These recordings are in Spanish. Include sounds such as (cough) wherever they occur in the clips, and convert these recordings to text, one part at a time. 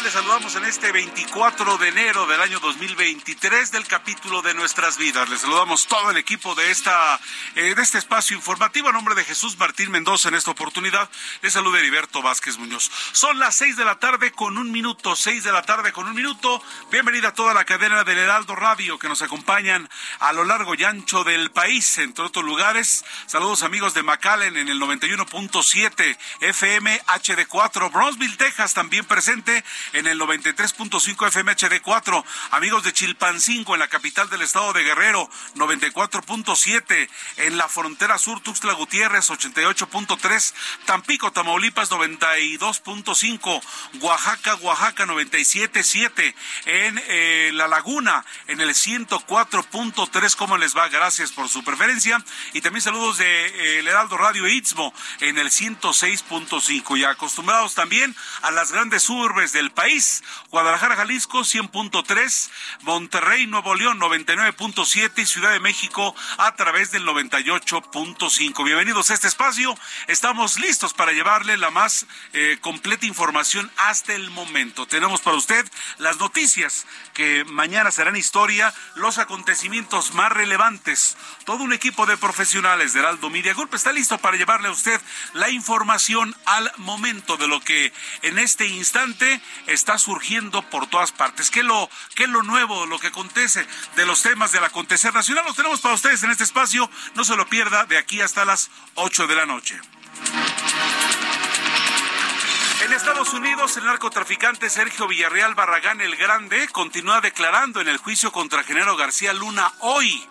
Les saludamos en este 24 de enero del año 2023 del capítulo de Nuestras Vidas. Les saludamos todo el equipo de esta eh, de este espacio informativo a nombre de Jesús Martín Mendoza en esta oportunidad. Les saluda Heriberto Vázquez Muñoz. Son las 6 de la tarde con un minuto, 6 de la tarde con un minuto. Bienvenida a toda la cadena del Heraldo Radio que nos acompañan a lo largo y ancho del país, entre otros lugares. Saludos amigos de McAllen en el 91.7 FM HD4, Bronzeville, Texas también presente en el 93.5 FM HD4. Amigos de Chilpancingo en la capital del estado de Guerrero, 94.7 en la frontera sur Tuxtla Gutiérrez, 88.3 Tampico, Tamaulipas, 92.5 Oaxaca, Oaxaca, 97.7 en eh, La Laguna, en el 104.3. ¿Cómo les va? Gracias por su preferencia. Y también saludos de eh, El Heraldo Radio Istmo en el 106.5. Y acostumbrados también a las grandes urbes del país. Guadalajara, Jalisco, 100.3. Monterrey, Nuevo León, 99.7. Y Ciudad de México a través del 98.5. Bienvenidos a este espacio. Estamos listos para llevarle la más eh, completa información hasta el momento. Tenemos para usted las noticias que mañana serán historia, los acontecimientos más relevantes. Todo un equipo de profesionales de Heraldo Media Group está listo para llevarle a usted la información al momento de lo que en este instante está surgiendo por todas partes. ¿Qué es lo, qué lo nuevo, lo que acontece de los temas del acontecer nacional? Los tenemos para ustedes en este espacio. No se lo pierda de aquí hasta las 8 de la noche. En Estados Unidos, el narcotraficante Sergio Villarreal Barragán el Grande continúa declarando en el juicio contra Genaro García Luna hoy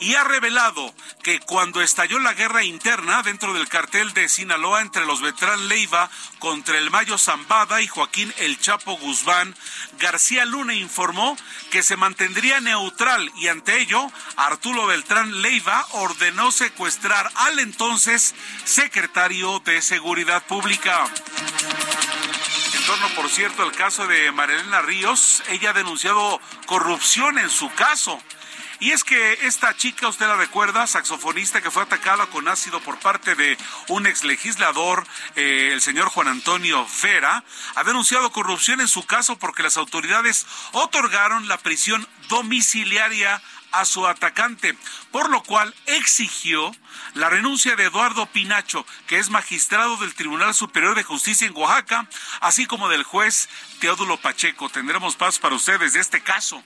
y ha revelado que cuando estalló la guerra interna dentro del cartel de Sinaloa entre los Beltrán Leiva contra el Mayo Zambada y Joaquín El Chapo Guzmán, García Luna informó que se mantendría neutral y ante ello Arturo Beltrán Leiva ordenó secuestrar al entonces secretario de Seguridad Pública. Torno, por cierto, al caso de Marilena Ríos, ella ha denunciado corrupción en su caso. Y es que esta chica, usted la recuerda, saxofonista que fue atacada con ácido por parte de un ex legislador, eh, el señor Juan Antonio Vera, ha denunciado corrupción en su caso porque las autoridades otorgaron la prisión domiciliaria a su atacante, por lo cual exigió la renuncia de Eduardo Pinacho, que es magistrado del Tribunal Superior de Justicia en Oaxaca, así como del juez Teodulo Pacheco. Tendremos paz para ustedes de este caso.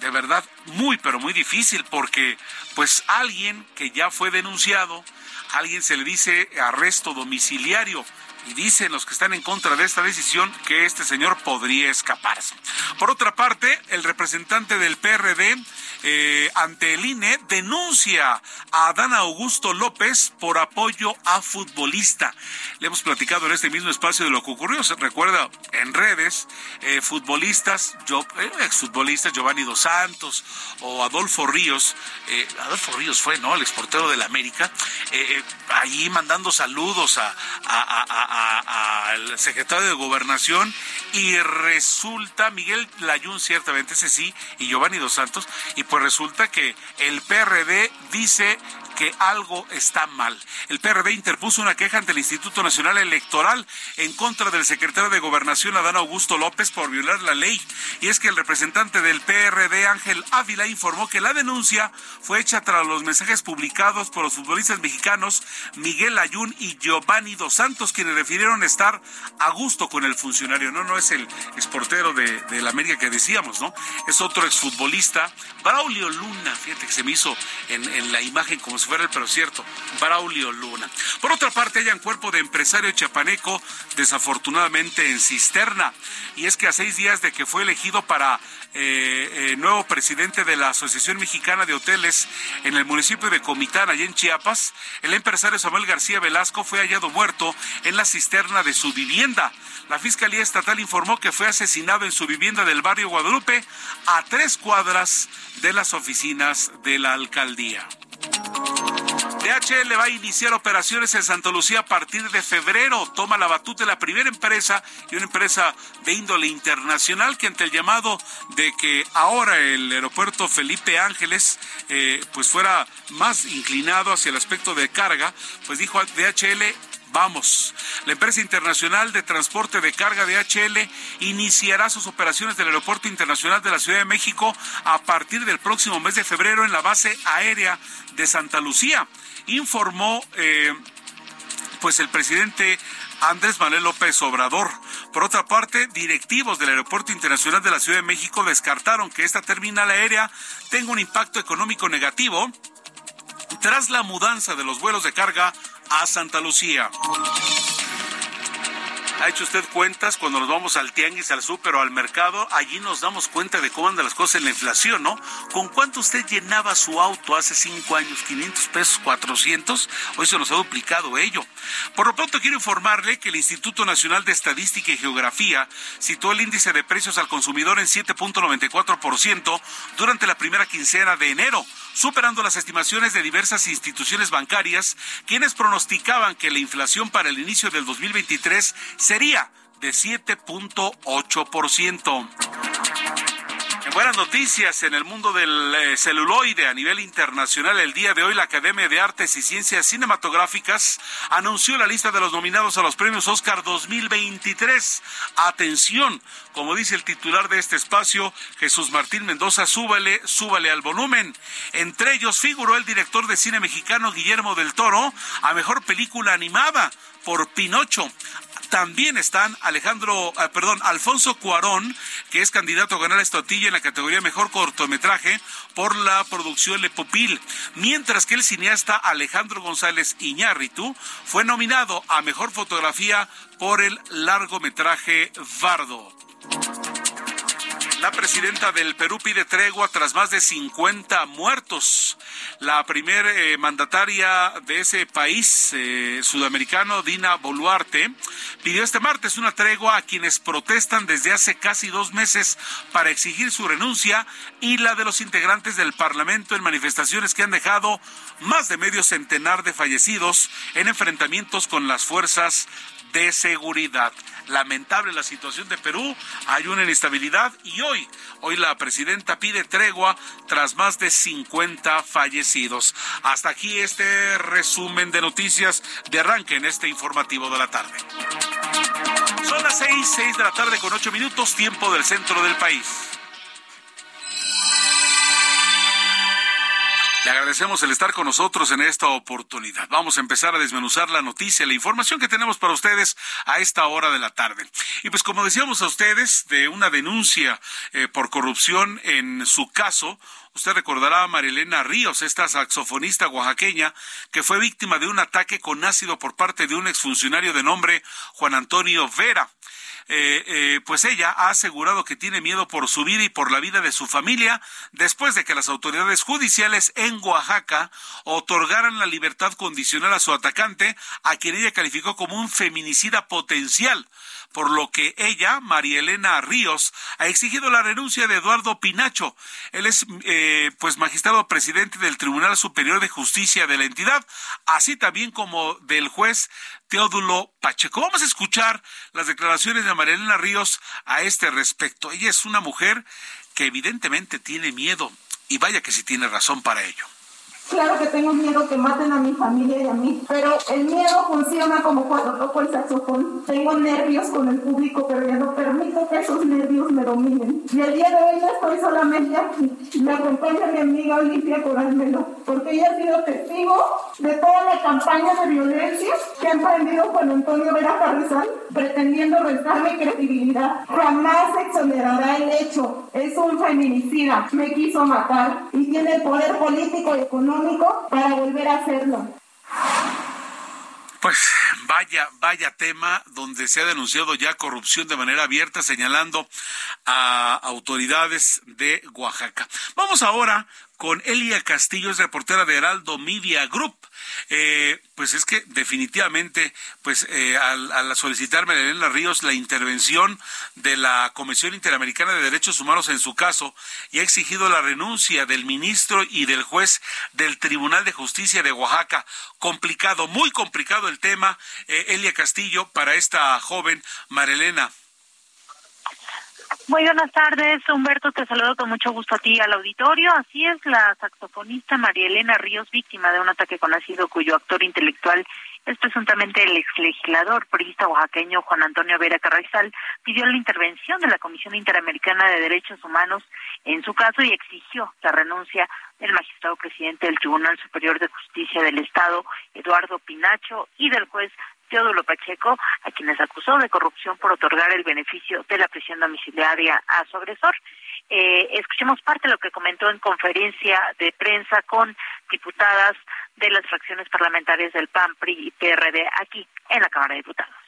De verdad, muy, pero muy difícil, porque pues alguien que ya fue denunciado, alguien se le dice arresto domiciliario y dicen los que están en contra de esta decisión que este señor podría escaparse. Por otra parte, el representante del PRD eh, ante el INE denuncia a Adán Augusto López por apoyo a futbolista. Le hemos platicado en este mismo espacio de lo que ocurrió. Se recuerda en redes, eh, futbolistas, yo, eh, exfutbolistas Giovanni Dos Santos o Adolfo Ríos. eh, Adolfo Ríos fue, ¿no? El exportero del América. eh, eh, allí mandando saludos a, al secretario de Gobernación y resulta Miguel Layún, ciertamente ese sí, y Giovanni Dos Santos, y pues resulta que el PRD dice que algo está mal. El PRD interpuso una queja ante el Instituto Nacional Electoral en contra del secretario de Gobernación, Adán Augusto López, por violar la ley. Y es que el representante del PRD, Ángel Ávila, informó que la denuncia fue hecha tras los mensajes publicados por los futbolistas mexicanos Miguel Ayun y Giovanni Dos Santos, quienes refirieron estar a gusto con el funcionario. No, no es el exportero de, la América que decíamos, ¿no? Es otro exfutbolista, Braulio Luna, fíjate que se me hizo en, en la imagen como si fuera el pero cierto, Braulio Luna. Por otra parte, hayan cuerpo de empresario chapaneco, desafortunadamente en cisterna. Y es que a seis días de que fue elegido para eh, eh, nuevo presidente de la Asociación Mexicana de Hoteles en el municipio de Comitán, allá en Chiapas, el empresario Samuel García Velasco fue hallado muerto en la cisterna de su vivienda. La Fiscalía Estatal informó que fue asesinado en su vivienda del barrio Guadalupe, a tres cuadras de las oficinas de la alcaldía. DHL va a iniciar operaciones en Santa Lucía a partir de febrero. Toma la batuta de la primera empresa y una empresa de índole internacional que ante el llamado de que ahora el aeropuerto Felipe Ángeles eh, pues fuera más inclinado hacia el aspecto de carga, pues dijo DHL Vamos. La empresa internacional de transporte de carga de HL iniciará sus operaciones del Aeropuerto Internacional de la Ciudad de México a partir del próximo mes de febrero en la base aérea de Santa Lucía. Informó eh, pues el presidente Andrés Manuel López Obrador. Por otra parte, directivos del Aeropuerto Internacional de la Ciudad de México descartaron que esta terminal aérea tenga un impacto económico negativo tras la mudanza de los vuelos de carga a Santa Lucía. ¿Ha hecho usted cuentas cuando nos vamos al tianguis, al súper o al mercado? Allí nos damos cuenta de cómo andan las cosas en la inflación, ¿no? ¿Con cuánto usted llenaba su auto hace cinco años? ¿500 pesos? ¿400? Hoy se nos ha duplicado ello. Por lo pronto quiero informarle que el Instituto Nacional de Estadística y Geografía situó el índice de precios al consumidor en 7.94% durante la primera quincena de enero superando las estimaciones de diversas instituciones bancarias, quienes pronosticaban que la inflación para el inicio del 2023 sería de 7.8%. En buenas noticias, en el mundo del eh, celuloide a nivel internacional, el día de hoy la Academia de Artes y Ciencias Cinematográficas anunció la lista de los nominados a los premios Oscar 2023. Atención, como dice el titular de este espacio, Jesús Martín Mendoza, súbale, súbale al volumen. Entre ellos figuró el director de cine mexicano Guillermo del Toro a mejor película animada por Pinocho. También están Alejandro, eh, perdón, Alfonso Cuarón, que es candidato a ganar la estotilla en la categoría Mejor Cortometraje por la producción Le Popil, mientras que el cineasta Alejandro González Iñárritu fue nominado a Mejor Fotografía por el largometraje Vardo. La presidenta del Perú pide tregua tras más de 50 muertos. La primer eh, mandataria de ese país eh, sudamericano, Dina Boluarte, pidió este martes una tregua a quienes protestan desde hace casi dos meses para exigir su renuncia y la de los integrantes del Parlamento en manifestaciones que han dejado más de medio centenar de fallecidos en enfrentamientos con las fuerzas de seguridad. Lamentable la situación de Perú, hay una inestabilidad y hoy, hoy la presidenta pide tregua tras más de 50 fallecidos. Hasta aquí este resumen de noticias de arranque en este informativo de la tarde. Son las seis, seis de la tarde con ocho minutos, tiempo del centro del país. Le agradecemos el estar con nosotros en esta oportunidad. Vamos a empezar a desmenuzar la noticia, la información que tenemos para ustedes a esta hora de la tarde. Y pues como decíamos a ustedes de una denuncia eh, por corrupción en su caso, Usted recordará a Marilena Ríos, esta saxofonista oaxaqueña, que fue víctima de un ataque con ácido por parte de un exfuncionario de nombre Juan Antonio Vera. Eh, eh, pues ella ha asegurado que tiene miedo por su vida y por la vida de su familia después de que las autoridades judiciales en Oaxaca otorgaran la libertad condicional a su atacante, a quien ella calificó como un feminicida potencial por lo que ella, María Elena Ríos, ha exigido la renuncia de Eduardo Pinacho. Él es, eh, pues, magistrado presidente del Tribunal Superior de Justicia de la entidad, así también como del juez Teodulo Pacheco. Vamos a escuchar las declaraciones de María Elena Ríos a este respecto. Ella es una mujer que evidentemente tiene miedo y vaya que si tiene razón para ello. Claro que tengo miedo que maten a mi familia y a mí, pero el miedo funciona como cuando toco el saxofón. Tengo nervios con el público, pero ya no permito que esos nervios me dominen. Y el día de hoy no estoy solamente aquí. Me acompaña mi amiga Olimpia Coralmelo, porque ella ha sido testigo de toda la campaña de violencia que ha emprendido Juan Antonio Vera Carrizal, pretendiendo restarme credibilidad. Jamás exonerará el hecho. Es un feminicida. Me quiso matar y tiene el poder político y económico para volver a hacerlo. Pues vaya, vaya tema donde se ha denunciado ya corrupción de manera abierta, señalando a autoridades de Oaxaca. Vamos ahora con Elia Castillo, es reportera de Heraldo Media Group. Eh, pues es que definitivamente, pues eh, al, solicitarme Elena Ríos la intervención de la Comisión Interamericana de Derechos Humanos en su caso y ha exigido la renuncia del ministro y del juez del Tribunal de Justicia de Oaxaca. Complicado, muy complicado el tema, eh, Elia Castillo, para esta joven Marilena. Muy buenas tardes, Humberto. Te saludo con mucho gusto a ti al auditorio. Así es, la saxofonista María Elena Ríos, víctima de un ataque con ácido cuyo actor intelectual es presuntamente el exlegislador priista oaxaqueño Juan Antonio Vera Carrizal, pidió la intervención de la Comisión Interamericana de Derechos Humanos en su caso y exigió la renuncia del magistrado presidente del Tribunal Superior de Justicia del Estado, Eduardo Pinacho, y del juez Teodulo Pacheco, a quienes acusó de corrupción por otorgar el beneficio de la prisión domiciliaria a su agresor. Eh, escuchemos parte de lo que comentó en conferencia de prensa con diputadas de las fracciones parlamentarias del PAN, PRI y PRD aquí en la Cámara de Diputados.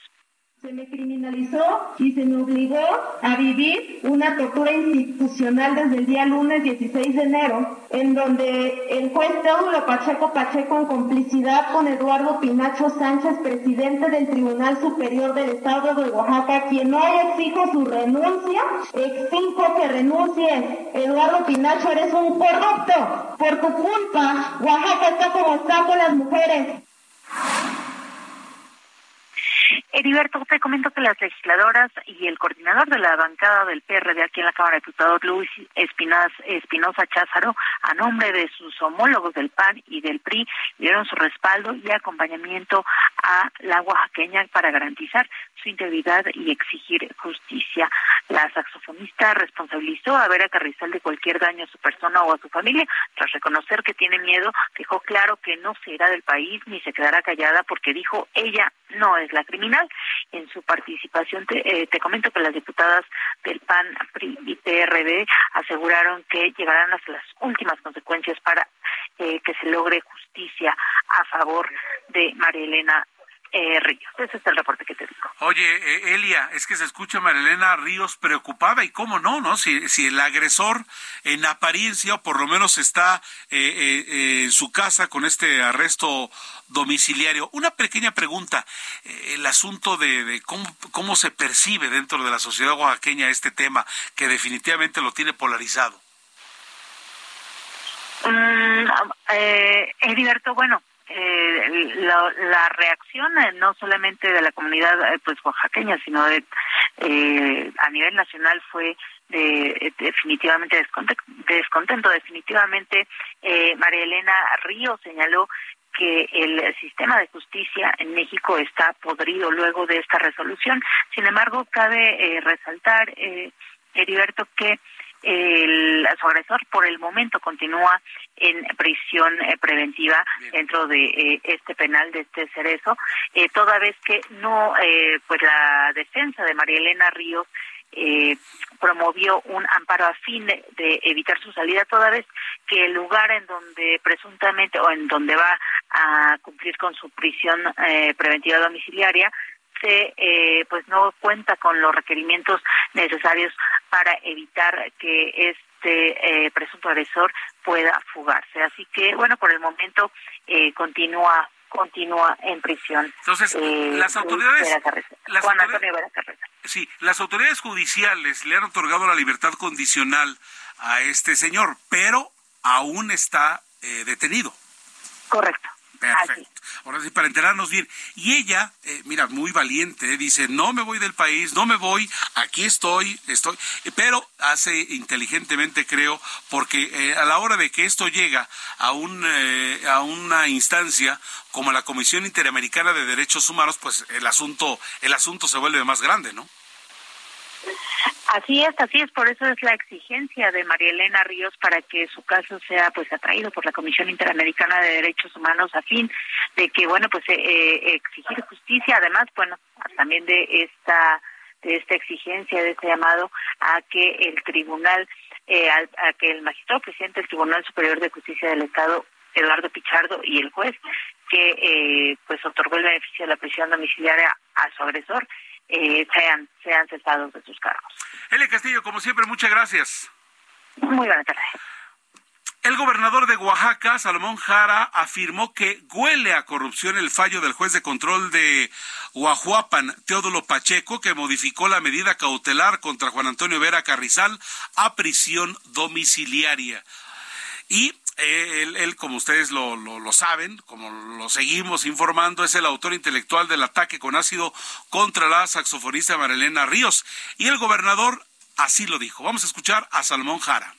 Se me criminalizó y se me obligó a vivir una tortura institucional desde el día lunes 16 de enero, en donde el juez Teodulo Pacheco Pacheco, en complicidad con Eduardo Pinacho Sánchez, presidente del Tribunal Superior del Estado de Oaxaca, quien hoy exijo su renuncia, exijo que renuncie. Eduardo Pinacho, eres un corrupto. Por tu culpa, Oaxaca está como está con las mujeres. Heriberto, te comento que las legisladoras y el coordinador de la bancada del PRD aquí en la Cámara de Diputados, Luis Espinosa Cházaro, a nombre de sus homólogos del PAN y del PRI, dieron su respaldo y acompañamiento a la oaxaqueña para garantizar su integridad y exigir justicia. La saxofonista responsabilizó a Vera Carrizal de cualquier daño a su persona o a su familia. Tras reconocer que tiene miedo, dejó claro que no se irá del país ni se quedará callada porque dijo ella no es la criminal. En su participación te, eh, te comento que las diputadas del PAN, PRI y PRD aseguraron que llegarán hasta las últimas consecuencias para eh, que se logre justicia a favor de María Elena eh, Ríos. Ese es el reporte que te digo. Oye, eh, Elia, es que se escucha a Marilena Ríos preocupada y cómo no, ¿no? Si, si el agresor en apariencia o por lo menos está eh, eh, en su casa con este arresto domiciliario. Una pequeña pregunta, eh, el asunto de, de cómo, cómo se percibe dentro de la sociedad oaxaqueña este tema que definitivamente lo tiene polarizado. Mm, eh, Heriberto, bueno, eh, la, la, reacción eh, no solamente de la comunidad eh, pues oaxaqueña sino de eh, a nivel nacional fue de, definitivamente descontento, descontento definitivamente eh, María Elena Río señaló que el sistema de justicia en México está podrido luego de esta resolución. Sin embargo, cabe eh, resaltar, eh, Heriberto, que el, su agresor por el momento continúa en prisión eh, preventiva Bien. dentro de eh, este penal de este cerezo, eh, toda vez que no, eh, pues la defensa de María Elena Ríos eh, promovió un amparo a fin de, de, evitar su salida, toda vez que el lugar en donde presuntamente o en donde va a cumplir con su prisión eh, preventiva domiciliaria eh, pues no cuenta con los requerimientos necesarios para evitar que este eh, presunto agresor pueda fugarse. Así que, bueno, por el momento eh, continúa continúa en prisión. Entonces, eh, las autoridades, las Juan Antonio Vera Sí, las autoridades judiciales le han otorgado la libertad condicional a este señor, pero aún está eh, detenido. Correcto. Perfecto. Ahora sí, para enterarnos bien. Y ella, eh, mira, muy valiente, eh, dice, no me voy del país, no me voy, aquí estoy, estoy, pero hace inteligentemente, creo, porque eh, a la hora de que esto llega a, un, a una instancia como la Comisión Interamericana de Derechos Humanos, pues el asunto, el asunto se vuelve más grande, ¿no? Así es, así es, por eso es la exigencia de María Elena Ríos para que su caso sea pues atraído por la Comisión Interamericana de Derechos Humanos a fin de que bueno pues eh, eh, exigir justicia, además bueno también de esta de esta exigencia de este llamado a que el tribunal eh, a, que el magistrado presidente del Tribunal Superior de Justicia del Estado Eduardo Pichardo y el juez que pues otorgó el beneficio de la prisión domiciliaria a su agresor eh, sean, sean cesados de sus cargos. Eli Castillo, como siempre, muchas gracias. Muy buenas tardes. El gobernador de Oaxaca, Salomón Jara, afirmó que huele a corrupción el fallo del juez de control de Oahuapan, Teodulo Pacheco, que modificó la medida cautelar contra Juan Antonio Vera Carrizal a prisión domiciliaria. Y eh, él, como ustedes lo, lo, saben, como lo seguimos informando, es el autor intelectual del ataque con ácido contra la saxofonista Marilena Ríos. Y el gobernador así lo dijo. Vamos a escuchar a Salmón Jara.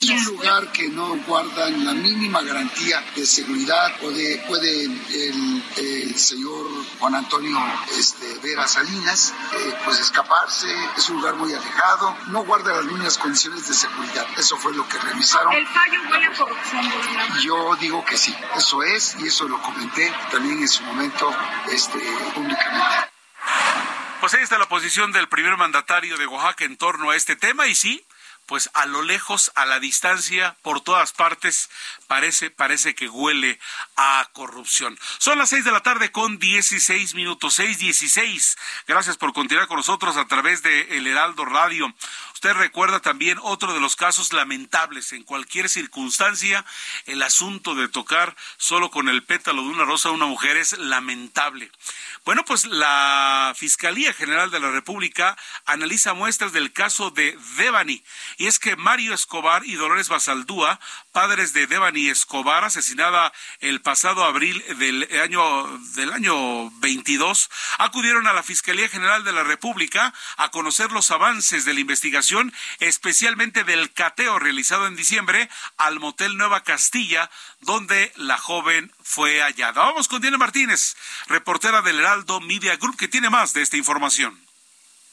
Es un lugar que no guarda la mínima garantía de seguridad. Puede, puede el, señor Juan Antonio este, Vera Salinas eh, pues escaparse. Es un lugar muy alejado. No guarda las mínimas condiciones de seguridad. Eso fue lo que revisaron. ¿El fallo huele a corrupción? Yo digo que sí. Eso es y eso lo comenté también en su momento este, públicamente. Pues ahí está la posición del primer mandatario de Oaxaca en torno a este tema y sí, pues a lo lejos, a la distancia, por todas partes, parece, parece que huele a corrupción. Son las seis de la tarde con dieciséis minutos, seis dieciséis. Gracias por continuar con nosotros a través de El Heraldo Radio. Usted recuerda también otro de los casos lamentables. En cualquier circunstancia, el asunto de tocar solo con el pétalo de una rosa a una mujer es lamentable. Bueno, pues la Fiscalía General de la República analiza muestras del caso de Devani. Y es que Mario Escobar y Dolores Basaldúa, padres de Devani Escobar, asesinada el pasado abril del año, del año 22, acudieron a la Fiscalía General de la República a conocer los avances de la investigación, especialmente del cateo realizado en diciembre al motel Nueva Castilla, donde la joven fue hallada. Vamos con Diana Martínez, reportera del Heraldo Media Group, que tiene más de esta información.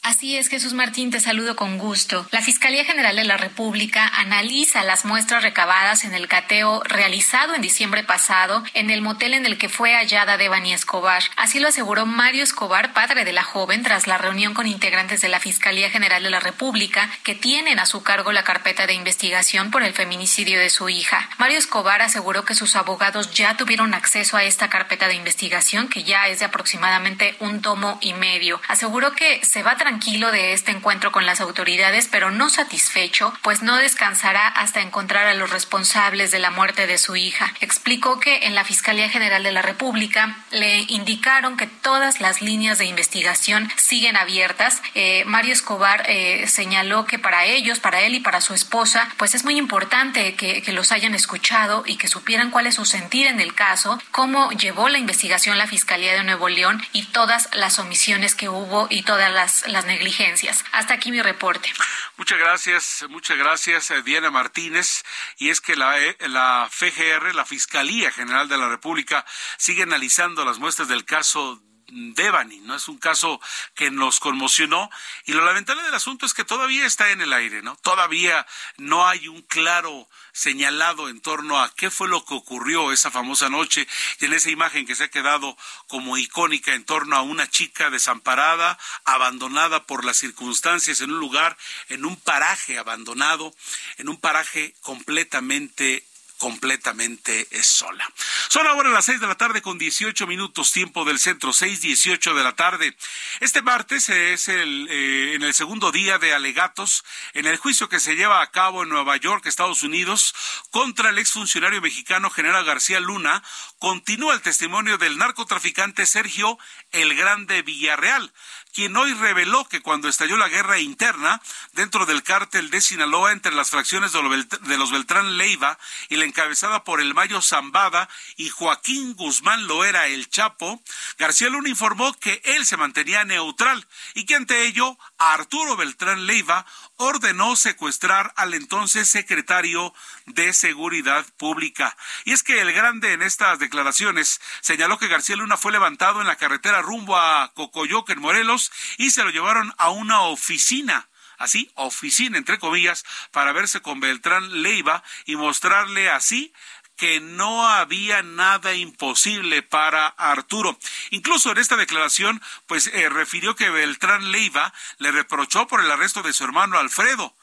Así es, Jesús Martín, te saludo con gusto. La Fiscalía General de la República analiza las muestras recabadas en el cateo realizado en diciembre pasado en el motel en el que fue hallada Devani Escobar. Así lo aseguró Mario Escobar, padre de la joven, tras la reunión con integrantes de la Fiscalía General de la República que tienen a su cargo la carpeta de investigación por el feminicidio de su hija. Mario Escobar aseguró que sus abogados ya tuvieron acceso a esta carpeta de investigación que ya es de aproximadamente un tomo y medio. Aseguró que se va a tranquilo de este encuentro con las autoridades, pero no satisfecho, pues no descansará hasta encontrar a los responsables de la muerte de su hija. Explicó que en la Fiscalía General de la República le indicaron que todas las líneas de investigación siguen abiertas. Eh, Mario Escobar eh, señaló que para ellos, para él y para su esposa, pues es muy importante que, que los hayan escuchado y que supieran cuál es su sentir en el caso, cómo llevó la investigación la Fiscalía de Nuevo León y todas las omisiones que hubo y todas las negligencias. Hasta aquí mi reporte. Muchas gracias, muchas gracias, eh, Diana Martínez. Y es que la, eh, la FGR, la Fiscalía General de la República, sigue analizando las muestras del caso Devani, ¿no? Es un caso que nos conmocionó y lo lamentable del asunto es que todavía está en el aire, ¿no? Todavía no hay un claro señalado en torno a qué fue lo que ocurrió esa famosa noche y en esa imagen que se ha quedado como icónica en torno a una chica desamparada, abandonada por las circunstancias en un lugar, en un paraje abandonado, en un paraje completamente completamente sola. Son ahora las seis de la tarde con dieciocho minutos tiempo del centro, seis dieciocho de la tarde. Este martes es el, eh, en el segundo día de alegatos en el juicio que se lleva a cabo en Nueva York, Estados Unidos, contra el exfuncionario mexicano General García Luna, continúa el testimonio del narcotraficante Sergio El Grande Villarreal quien hoy reveló que cuando estalló la guerra interna dentro del cártel de Sinaloa entre las fracciones de los Beltrán Leiva y la encabezada por el Mayo Zambada y Joaquín Guzmán Loera el Chapo, García Luna informó que él se mantenía neutral y que ante ello Arturo Beltrán Leiva ordenó secuestrar al entonces secretario de Seguridad Pública. Y es que el grande en estas declaraciones señaló que García Luna fue levantado en la carretera rumbo a Cocoyoc en Morelos y se lo llevaron a una oficina así, oficina, entre comillas, para verse con Beltrán Leiva y mostrarle así que no había nada imposible para Arturo. Incluso en esta declaración, pues eh, refirió que Beltrán Leiva le reprochó por el arresto de su hermano Alfredo.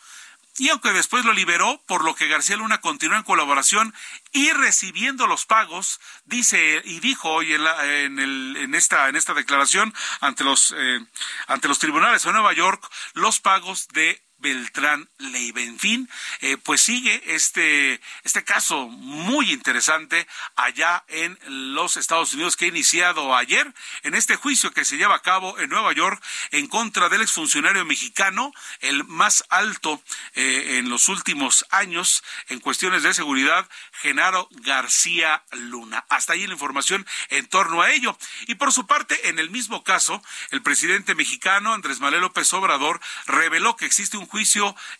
Y aunque después lo liberó, por lo que García Luna continuó en colaboración y recibiendo los pagos, dice y dijo hoy en, la, en, el, en esta en esta declaración ante los eh, ante los tribunales de Nueva York los pagos de Beltrán Leiva. En fin, pues sigue este, este caso muy interesante allá en los Estados Unidos que ha iniciado ayer en este juicio que se lleva a cabo en Nueva York en contra del exfuncionario mexicano, el más alto eh, en los últimos años en cuestiones de seguridad, Genaro García Luna. Hasta ahí la información en torno a ello. Y por su parte, en el mismo caso, el presidente mexicano Andrés Manuel López Obrador reveló que existe un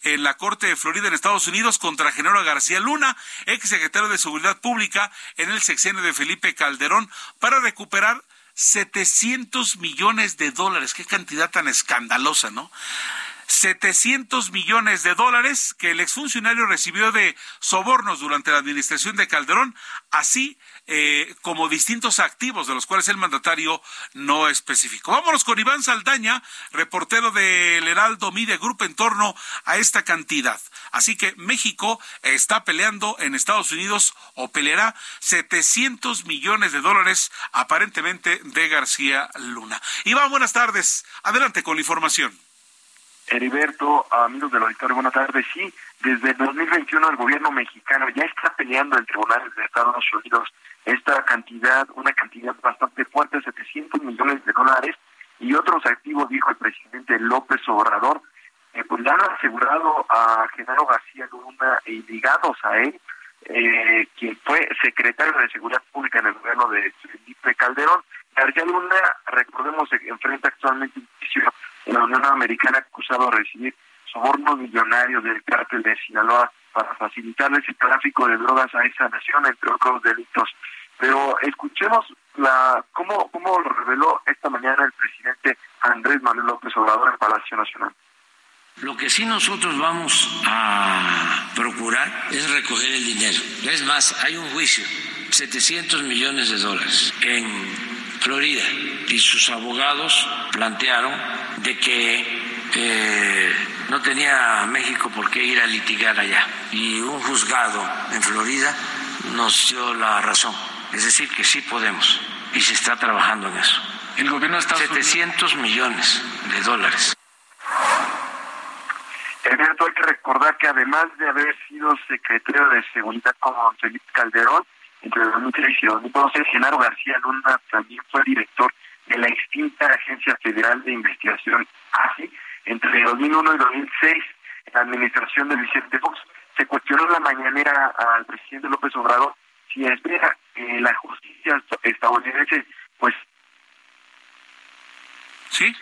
en la Corte de Florida en Estados Unidos contra Genaro García Luna, ex secretario de Seguridad Pública en el sexenio de Felipe Calderón, para recuperar 700 millones de dólares. Qué cantidad tan escandalosa, ¿no? 700 millones de dólares que el exfuncionario recibió de sobornos durante la administración de Calderón, así eh, como distintos activos de los cuales el mandatario no especificó. Vámonos con Iván Saldaña, reportero del Heraldo Media Group en torno a esta cantidad. Así que México está peleando en Estados Unidos o peleará 700 millones de dólares aparentemente de García Luna. Iván, buenas tardes. Adelante con la información. Heriberto, amigos del auditorio, buenas tardes. Sí, desde 2021 el gobierno mexicano ya está peleando en tribunales de Estados Unidos esta cantidad, una cantidad bastante fuerte, 700 millones de dólares, y otros activos, dijo el presidente López Obrador, eh, pues le han asegurado a Genaro García Luna y ligados a él, eh, quien fue secretario de Seguridad Pública en el gobierno de Felipe Calderón. García Luna, recordemos, se enfrenta actualmente un juicio en la Unión Americana acusado de recibir sobornos millonarios del cártel de Sinaloa para facilitarle ese tráfico de drogas a esa nación, entre otros delitos. Pero escuchemos la cómo, cómo lo reveló esta mañana el presidente Andrés Manuel López Obrador en Palacio Nacional. Lo que sí nosotros vamos a procurar es recoger el dinero. Es más, hay un juicio, 700 millones de dólares en Florida, y sus abogados plantearon de que eh, no tenía México por qué ir a litigar allá. Y un juzgado en Florida nos dio la razón. Es decir, que sí podemos y se está trabajando en eso. El gobierno está 700 millones de dólares. Alberto, hay que recordar que además de haber sido secretario de Seguridad con Felipe Calderón, entre 2003 y 2012, Genaro García Luna también fue director de la extinta Agencia Federal de Investigación AFI entre 2001 y 2006 en la administración de Vicente Fox. Se cuestionó la mañanera al presidente López Obrador si espera que la justicia estadounidense pues sí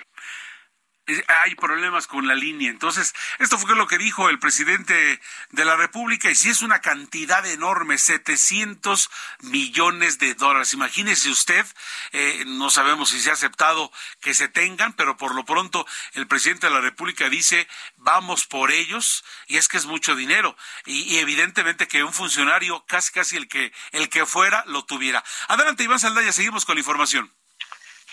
hay problemas con la línea. Entonces, esto fue lo que dijo el presidente de la República y si es una cantidad enorme, 700 millones de dólares. Imagínese usted, eh, no sabemos si se ha aceptado que se tengan, pero por lo pronto el presidente de la República dice, vamos por ellos y es que es mucho dinero y, evidentemente que un funcionario, casi casi el que, el que fuera, lo tuviera. Adelante, Iván Saldaya, seguimos con la información.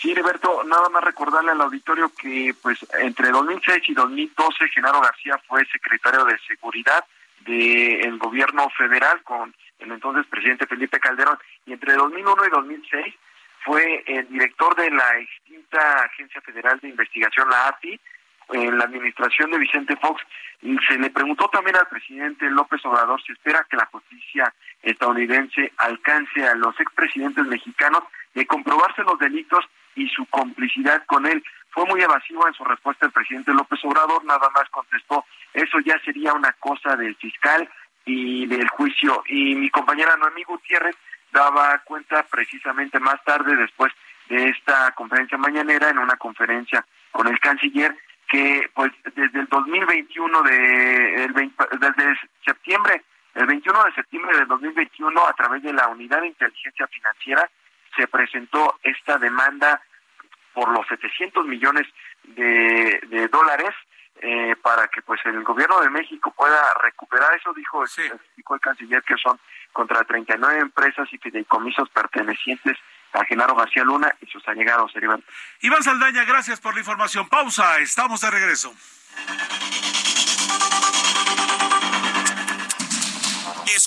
Sí, Heriberto, nada más recordarle al auditorio que pues entre 2006 y 2012 Genaro García fue secretario de Seguridad del gobierno federal con el entonces presidente Felipe Calderón y entre 2001 y 2006 fue el director de la extinta Agencia Federal de Investigación, la AFI, en la administración de Vicente Fox. Y se le preguntó también al presidente López Obrador si espera que la justicia estadounidense alcance a los expresidentes mexicanos de comprobarse los delitos y su complicidad con él. fue muy evasivo en su respuesta el presidente López Obrador, nada más contestó, eso ya sería una cosa del fiscal y del juicio. Y mi compañera Noemí Gutiérrez daba cuenta precisamente más tarde, después de esta conferencia mañanera, en una conferencia con el canciller, que pues desde el 2021, de, el desde septiembre, el 21 de septiembre del 2021, a través de la Unidad de Inteligencia Financiera, se presentó esta demanda por los 700 millones de, dólares eh, para que pues el gobierno de México pueda recuperar eso dijo el canciller que son contra 39 empresas y fideicomisos pertenecientes a Genaro García Luna y sus allegados Iván. Iván Saldaña gracias por la información. Pausa estamos de regreso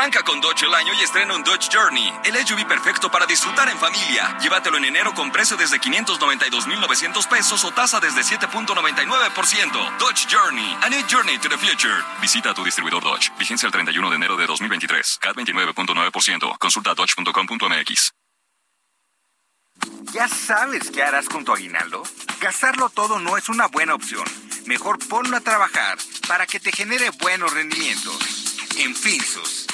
Arranca con Dodge el año y estrena un Dodge Journey, el SUV perfecto para disfrutar en familia. Llévatelo en enero con precio desde 592,900 pesos o tasa desde 7.99%. Dodge Journey, a new journey to the future. Visita tu distribuidor Dodge. Vigencia el 31 de enero de 2023. CAT 29.9%. Consulta dodge.com.mx. ¿Ya sabes qué harás con tu aguinaldo? Gastarlo todo no es una buena opción. Mejor ponlo a trabajar para que te genere buenos rendimientos. En Finsus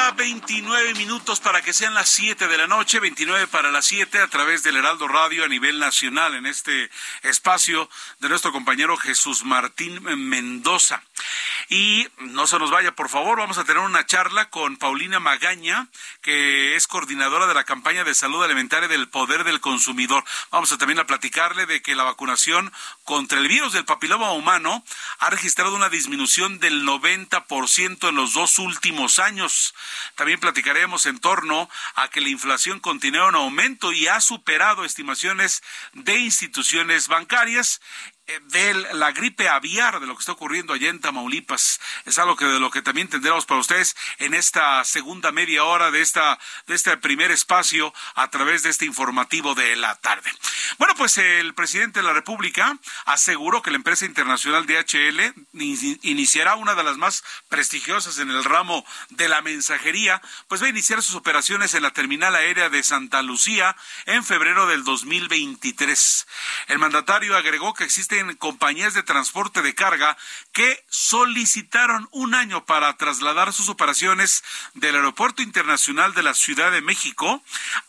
ahora 29 minutos para que sean las 7 de la noche, 29 para las 7 a través del Heraldo Radio a nivel nacional en este espacio de nuestro compañero Jesús Martín Mendoza. Y no se nos vaya, por favor, vamos a tener una charla con Paulina Magaña, que es coordinadora de la campaña de salud alimentaria del poder del consumidor. Vamos a también a platicarle de que la vacunación contra el virus del papiloma humano ha registrado una disminución del 90% en los dos últimos años. También platicaremos en torno a que la inflación continúa en aumento y ha superado estimaciones de instituciones bancarias de la gripe aviar, de lo que está ocurriendo allá en Tamaulipas. Es algo que de lo que también tendremos para ustedes en esta segunda media hora de esta de este primer espacio a través de este informativo de la tarde. Bueno, pues el presidente de la República aseguró que la empresa internacional DHL iniciará una de las más prestigiosas en el ramo de la mensajería, pues va a iniciar sus operaciones en la terminal aérea de Santa Lucía en febrero del 2023. El mandatario agregó que existe compañías de transporte de carga que solicitaron un año para trasladar sus operaciones del Aeropuerto Internacional de la Ciudad de México,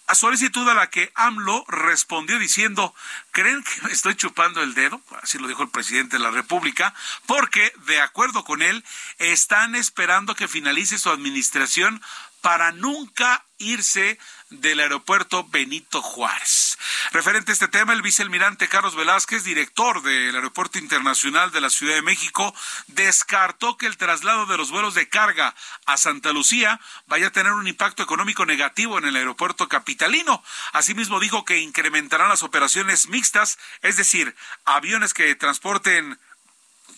a solicitud a la que AMLO respondió diciendo, ¿creen que me estoy chupando el dedo? Así lo dijo el presidente de la República, porque, de acuerdo con él, están esperando que finalice su administración para nunca irse del aeropuerto Benito Juárez. Referente a este tema, el vicealmirante Carlos Velázquez, director del Aeropuerto Internacional de la Ciudad de México, descartó que el traslado de los vuelos de carga a Santa Lucía vaya a tener un impacto económico negativo en el aeropuerto capitalino. Asimismo, dijo que incrementarán las operaciones mixtas, es decir, aviones que transporten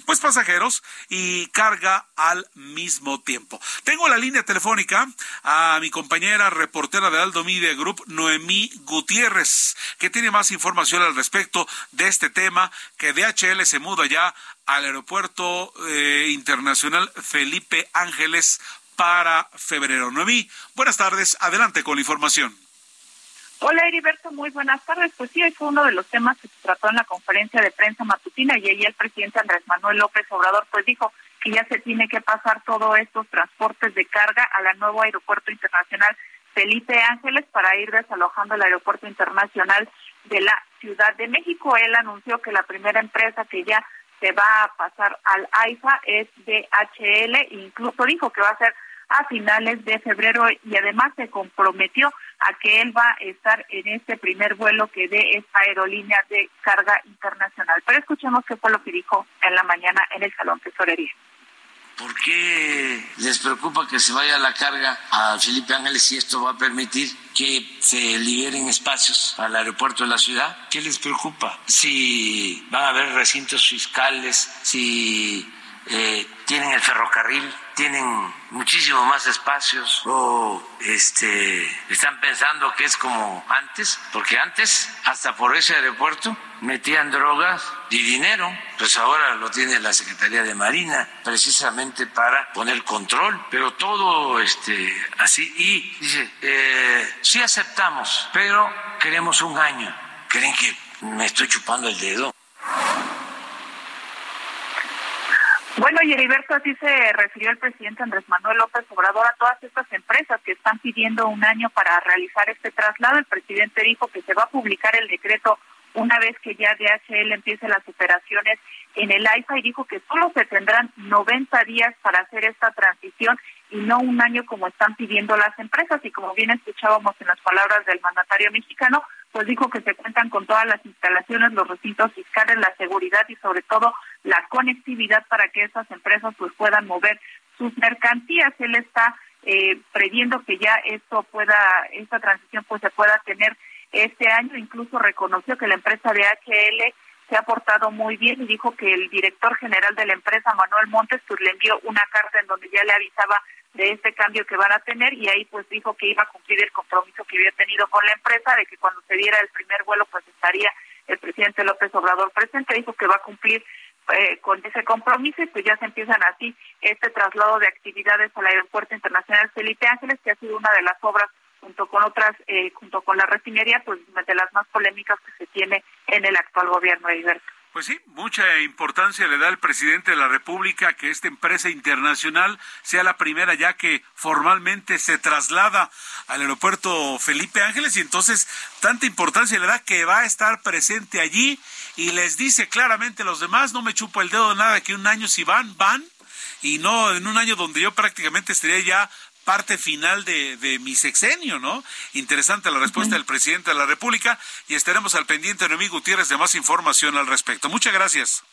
pues pasajeros y carga al mismo tiempo. Tengo la línea telefónica a mi compañera reportera de Aldo Media Group, Noemí Gutiérrez, que tiene más información al respecto de este tema, que DHL se muda ya al aeropuerto eh, internacional Felipe Ángeles para febrero. Noemí, buenas tardes, adelante con la información. Hola Heriberto, muy buenas tardes. Pues sí, es uno de los temas que se trató en la conferencia de prensa matutina y ahí el presidente Andrés Manuel López Obrador pues dijo que ya se tiene que pasar todos estos transportes de carga a la nuevo aeropuerto internacional Felipe Ángeles para ir desalojando el aeropuerto internacional de la Ciudad de México. Él anunció que la primera empresa que ya se va a pasar al AIFA es DHL, incluso dijo que va a ser a finales de febrero y además se comprometió a que él va a estar en este primer vuelo que dé esta aerolínea de carga internacional. Pero escuchemos qué fue lo que dijo en la mañana en el Salón Tesorería. ¿Por qué les preocupa que se vaya la carga a Felipe Ángeles si esto va a permitir que se liberen espacios al aeropuerto de la ciudad? ¿Qué les preocupa? Si van a haber recintos fiscales, si eh, tienen el ferrocarril, tienen muchísimo más espacios o este, están pensando que es como antes, porque antes hasta por ese aeropuerto metían drogas y dinero, pues ahora lo tiene la Secretaría de Marina precisamente para poner control, pero todo este, así. Y dice, eh, aceptamos, pero queremos un año. ¿Creen que me estoy chupando el dedo? Bueno, y Heriberto, así se refirió el presidente Andrés Manuel López Obrador a todas estas empresas que están pidiendo un año para realizar este traslado. El presidente dijo que se va a publicar el decreto una vez que ya DHL empiece las operaciones en el AIFA y dijo que solo se tendrán 90 días para hacer esta transición y no un año como están pidiendo las empresas. Y como bien escuchábamos en las palabras del mandatario mexicano, pues dijo que se cuentan con todas las instalaciones, los recintos fiscales, la seguridad y sobre todo la conectividad para que esas empresas pues puedan mover sus mercancías. Él está eh, previendo que ya esto pueda, esta transición pues se pueda tener este año. Incluso reconoció que la empresa de HL se ha portado muy bien y dijo que el director general de la empresa, Manuel Montes, pues le envió una carta en donde ya le avisaba de este cambio que van a tener y ahí pues dijo que iba a cumplir el compromiso que había tenido con la empresa de que cuando se diera el primer vuelo pues estaría el presidente López Obrador presente, dijo que va a cumplir eh, con ese compromiso y pues ya se empiezan así este traslado de actividades al Aeropuerto Internacional Felipe Ángeles, que ha sido una de las obras junto con otras, eh, junto con la refinería, pues de las más polémicas que se tiene en el actual gobierno de Iberto. Pues sí, mucha importancia le da el presidente de la República que esta empresa internacional sea la primera ya que formalmente se traslada al aeropuerto Felipe Ángeles y entonces tanta importancia le da que va a estar presente allí y les dice claramente a los demás, no me chupo el dedo de nada que un año si van, van y no en un año donde yo prácticamente estaría ya parte final de, de, mi sexenio, ¿no? Interesante la respuesta del presidente de la República y estaremos al pendiente, Noemí Gutiérrez, de más información al respecto. Muchas gracias.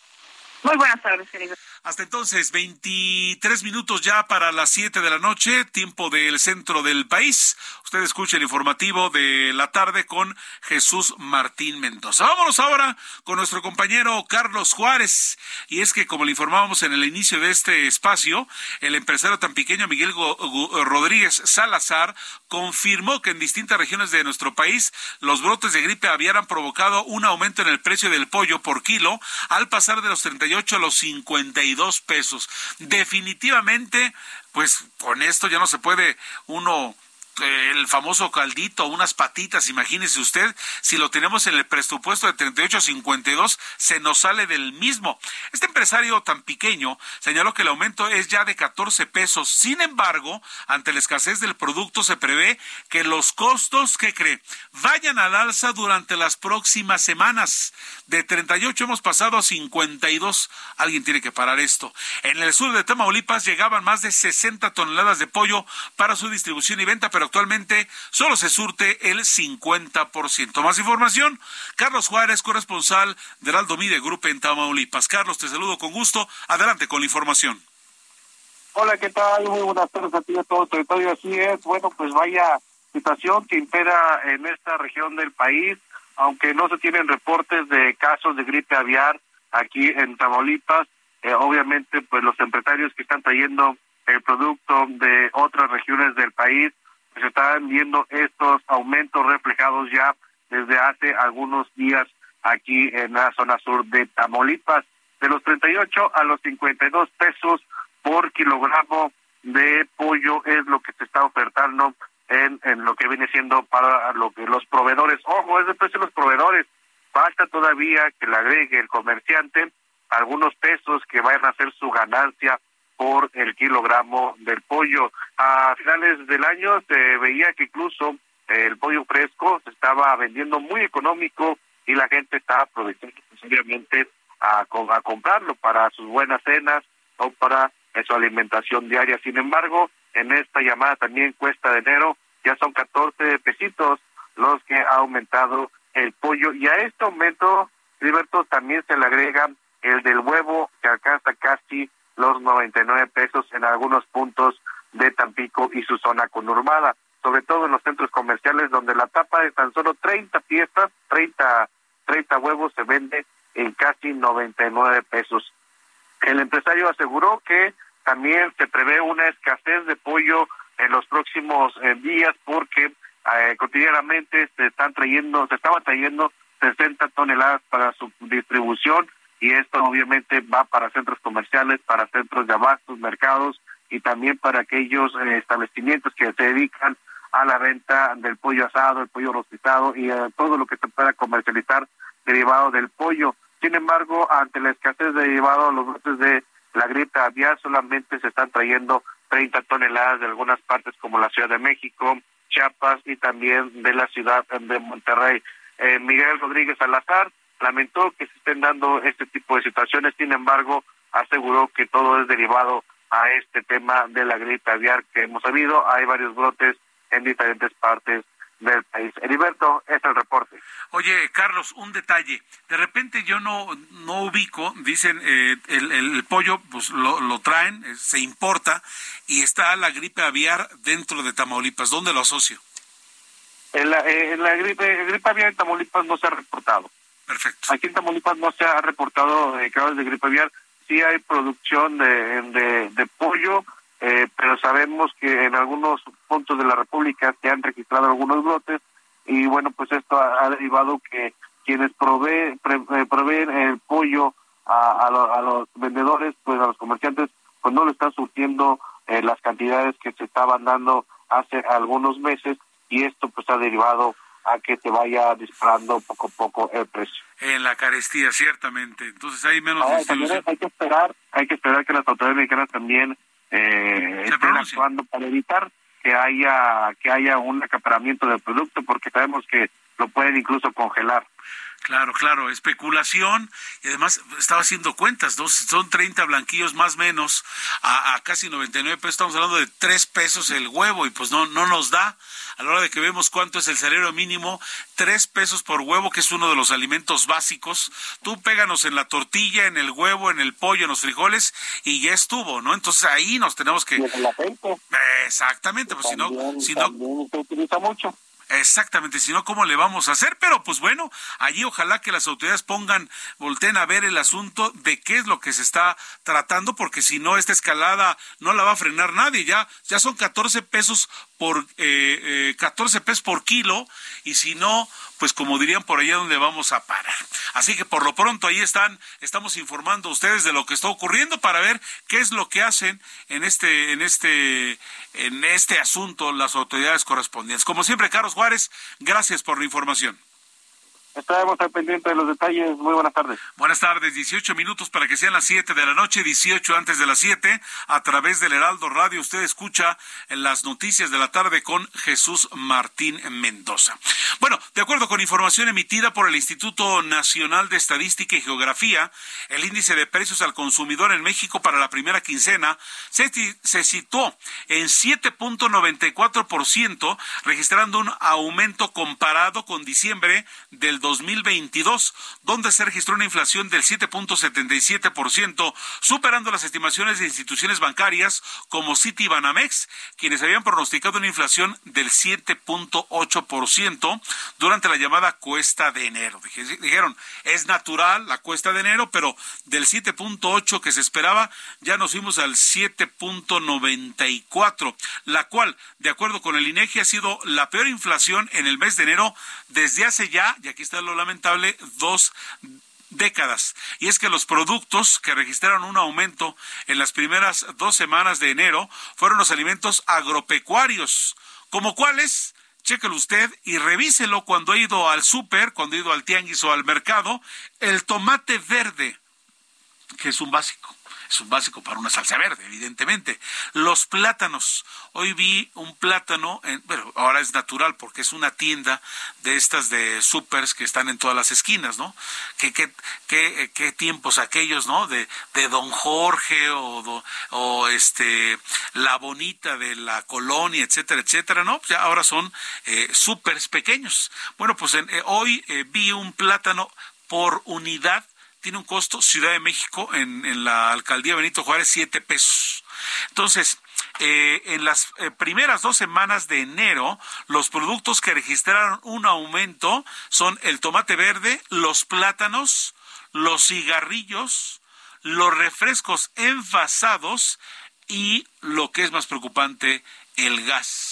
Muy buenas tardes, querido. Hasta entonces, 23 minutos ya para las 7 de la noche, tiempo del centro del país. Usted escucha el informativo de la tarde con Jesús Martín Mendoza. Vámonos ahora con nuestro compañero Carlos Juárez. Y es que, como le informábamos en el inicio de este espacio, el empresario tan pequeño Miguel Rodríguez Salazar confirmó que en distintas regiones de nuestro país los brotes de gripe han provocado un aumento en el precio del pollo por kilo al pasar de los 38 a los 50 dos pesos. Definitivamente, pues con esto ya no se puede uno el famoso caldito, unas patitas, imagínese usted, si lo tenemos en el presupuesto de 38 a 52, se nos sale del mismo. Este empresario tan pequeño señaló que el aumento es ya de 14 pesos. Sin embargo, ante la escasez del producto se prevé que los costos, ¿qué cree? Vayan al alza durante las próximas semanas. De 38 hemos pasado a 52. Alguien tiene que parar esto. En el sur de Tamaulipas llegaban más de 60 toneladas de pollo para su distribución y venta, pero actualmente solo se surte el 50%. Más información, Carlos Juárez, corresponsal del Aldo Mide Grupo en Tamaulipas. Carlos, te saludo con gusto. Adelante con la información. Hola, ¿qué tal? Muy buenas tardes a ti a todo el territorio. Así es, bueno, pues vaya situación que impera en esta región del país, aunque no se tienen reportes de casos de gripe aviar aquí en Tamaulipas, eh, obviamente pues los empresarios que están trayendo el producto de otras regiones del país se están viendo estos aumentos reflejados ya desde hace algunos días aquí en la zona sur de Tamaulipas, de los 38 a los 52 pesos por kilogramo de pollo es lo que se está ofertando en, en lo que viene siendo para lo que los proveedores. Ojo, es el precio de los proveedores. Falta todavía que le agregue el comerciante algunos pesos que vayan a ser su ganancia por el kilogramo del pollo. A finales del año se veía que incluso el pollo fresco se estaba vendiendo muy económico y la gente estaba aprovechando posiblemente a, a comprarlo para sus buenas cenas o para su alimentación diaria. Sin embargo, en esta llamada también cuesta de enero ya son 14 pesitos los que ha aumentado el pollo y a este aumento, Liberto, también se le agrega el del huevo que alcanza casi los 99 pesos en algunos puntos de Tampico y su zona conurbada, sobre todo en los centros comerciales donde la tapa de tan solo 30 piezas, 30, 30 huevos se vende en casi 99 pesos. El empresario aseguró que también se prevé una escasez de pollo en los próximos eh, días porque eh, cotidianamente se están trayendo, se estaban trayendo 60 toneladas para su distribución y esto obviamente va para centros comerciales, para centros de abastos, mercados y también para aquellos eh, establecimientos que se dedican a la venta del pollo asado, el pollo rostizado y todo lo que se pueda comercializar derivado del pollo. Sin embargo, ante la escasez de derivado, los brotes de la gripe aviar solamente se están trayendo 30 toneladas de algunas partes como la Ciudad de México, Chiapas y también de la ciudad de Monterrey. Eh, Miguel Rodríguez Salazar lamentó que se estén dando este tipo de situaciones, sin embargo, aseguró que todo es derivado a este tema de la gripe aviar que hemos sabido. Hay varios brotes en diferentes partes del país. Heriberto, es el reporte. Oye, Carlos, un detalle. De repente yo no, no ubico, dicen, eh, el, el, pollo pues lo, lo traen, eh, se importa, y está la gripe aviar dentro de Tamaulipas. ¿Dónde lo asocio? En la, eh, en la gripe, gripe aviar en Tamaulipas no se ha reportado. Perfecto. Aquí en Tamaulipas no se ha reportado eh, casos de gripe aviar. Sí hay producción de, de, pollo, eh, pero sabemos que en algunos puntos de la República se han registrado algunos brotes y bueno, pues esto ha, derivado que quienes provee, pre, eh, proveen el pollo a, a, lo, a, los vendedores, pues a los comerciantes, pues no le están surtiendo eh, las cantidades que se estaban dando hace algunos meses y esto pues ha derivado a que se vaya disparando poco a poco el precio. En la carestía, ciertamente. Entonces hay menos Ahora, distribución. Hay que esperar, hay que esperar que las autoridades mexicanas también eh, estén actuando para evitar que haya que haya un acaparamiento del producto porque sabemos que lo pueden incluso congelar. Claro, claro, especulación y además estaba haciendo cuentas, dos, son 30 blanquillos más menos a, a, casi 99 pesos, estamos hablando de 3 pesos el huevo y pues no, no nos da a la hora de que vemos cuánto es el salario mínimo, 3 pesos por huevo, que es uno de los alimentos básicos, tú péganos en la tortilla, en el huevo, en el pollo, en los frijoles y ya estuvo, ¿no? Entonces ahí nos tenemos que... Y el aceite. Exactamente, pues si no... Si no... se utiliza mucho. Exactamente, si no, ¿cómo le vamos a hacer? Pero pues bueno, allí ojalá que las autoridades pongan, volteen a ver el asunto de qué es lo que se está tratando, porque si no, esta escalada no la va a frenar nadie. Ya, ya son 14 pesos por, eh, eh, 14 pesos por kilo, y si no, pues como dirían por allá donde vamos a parar. Así que por lo pronto ahí están, estamos informando a ustedes de lo que está ocurriendo para ver qué es lo que hacen en este, en este, en este asunto las autoridades correspondientes. Como siempre, Carlos Juárez, gracias por la información. Estaremos al pendiente de los detalles. Muy buenas tardes. Buenas tardes. 18 minutos para que sean las 7 de la noche, 18 antes de las 7. A través del Heraldo Radio, usted escucha las noticias de la tarde con Jesús Martín Mendoza. Bueno, de acuerdo con información emitida por el Instituto Nacional de Estadística y Geografía, el índice de precios al consumidor en México para la primera quincena se, se situó en 7.94%, registrando un aumento comparado con diciembre del 2022, donde se registró una inflación del 7.77%, superando las estimaciones de instituciones bancarias como Citibanamex, quienes habían pronosticado una inflación del 7.8% durante la llamada cuesta de enero. Dijeron, es natural la cuesta de enero, pero del 7.8 que se esperaba, ya nos fuimos al 7.94, la cual, de acuerdo con el INEGI, ha sido la peor inflación en el mes de enero desde hace ya, y aquí lo lamentable, dos décadas. Y es que los productos que registraron un aumento en las primeras dos semanas de enero fueron los alimentos agropecuarios, como cuáles, chéquelo usted y revíselo cuando ha ido al súper, cuando ha ido al tianguis o al mercado, el tomate verde, que es un básico es un básico para una salsa verde, evidentemente. Los plátanos. Hoy vi un plátano, en, bueno, ahora es natural porque es una tienda de estas de supers que están en todas las esquinas, ¿no? ¿Qué, qué, qué, qué tiempos aquellos, ¿no? De, de Don Jorge o, o este, La Bonita de la colonia, etcétera, etcétera, ¿no? Pues ya ahora son eh, supers pequeños. Bueno, pues eh, hoy eh, vi un plátano por unidad tiene un costo Ciudad de México en, la alcaldía Benito Juárez siete pesos. Entonces, eh, en las eh, primeras dos semanas de enero, los productos que registraron un aumento son el tomate verde, los plátanos, los cigarrillos, los refrescos envasados y lo que es más preocupante, el gas.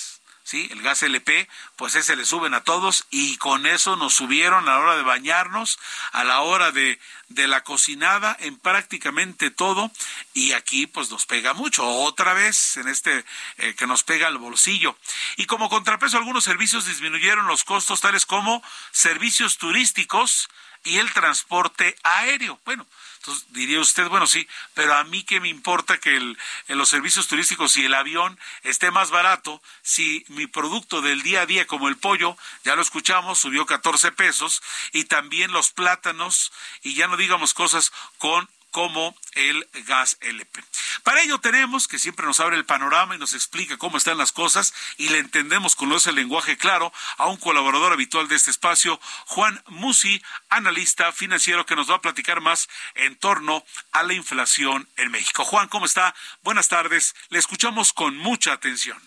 ¿Sí? El gas LP, pues ese le suben a todos y con eso nos subieron a la hora de bañarnos, a la hora de, de la cocinada, en prácticamente todo y aquí pues nos pega mucho, otra vez en este eh, que nos pega el bolsillo. Y como contrapeso algunos servicios disminuyeron los costos tales como servicios turísticos y el transporte aéreo. Bueno, entonces diría usted, bueno, sí, pero a mí qué me importa que el, en los servicios turísticos y el avión esté más barato si mi producto del día a día como el pollo, ya lo escuchamos, subió 14 pesos y también los plátanos y ya no digamos cosas con como el gas LP. Para ello tenemos que siempre nos abre el panorama y nos explica cómo están las cosas y le entendemos con ese lenguaje claro a un colaborador habitual de este espacio, Juan Musi, analista financiero que nos va a platicar más en torno a la inflación en México. Juan, ¿cómo está? Buenas tardes. Le escuchamos con mucha atención.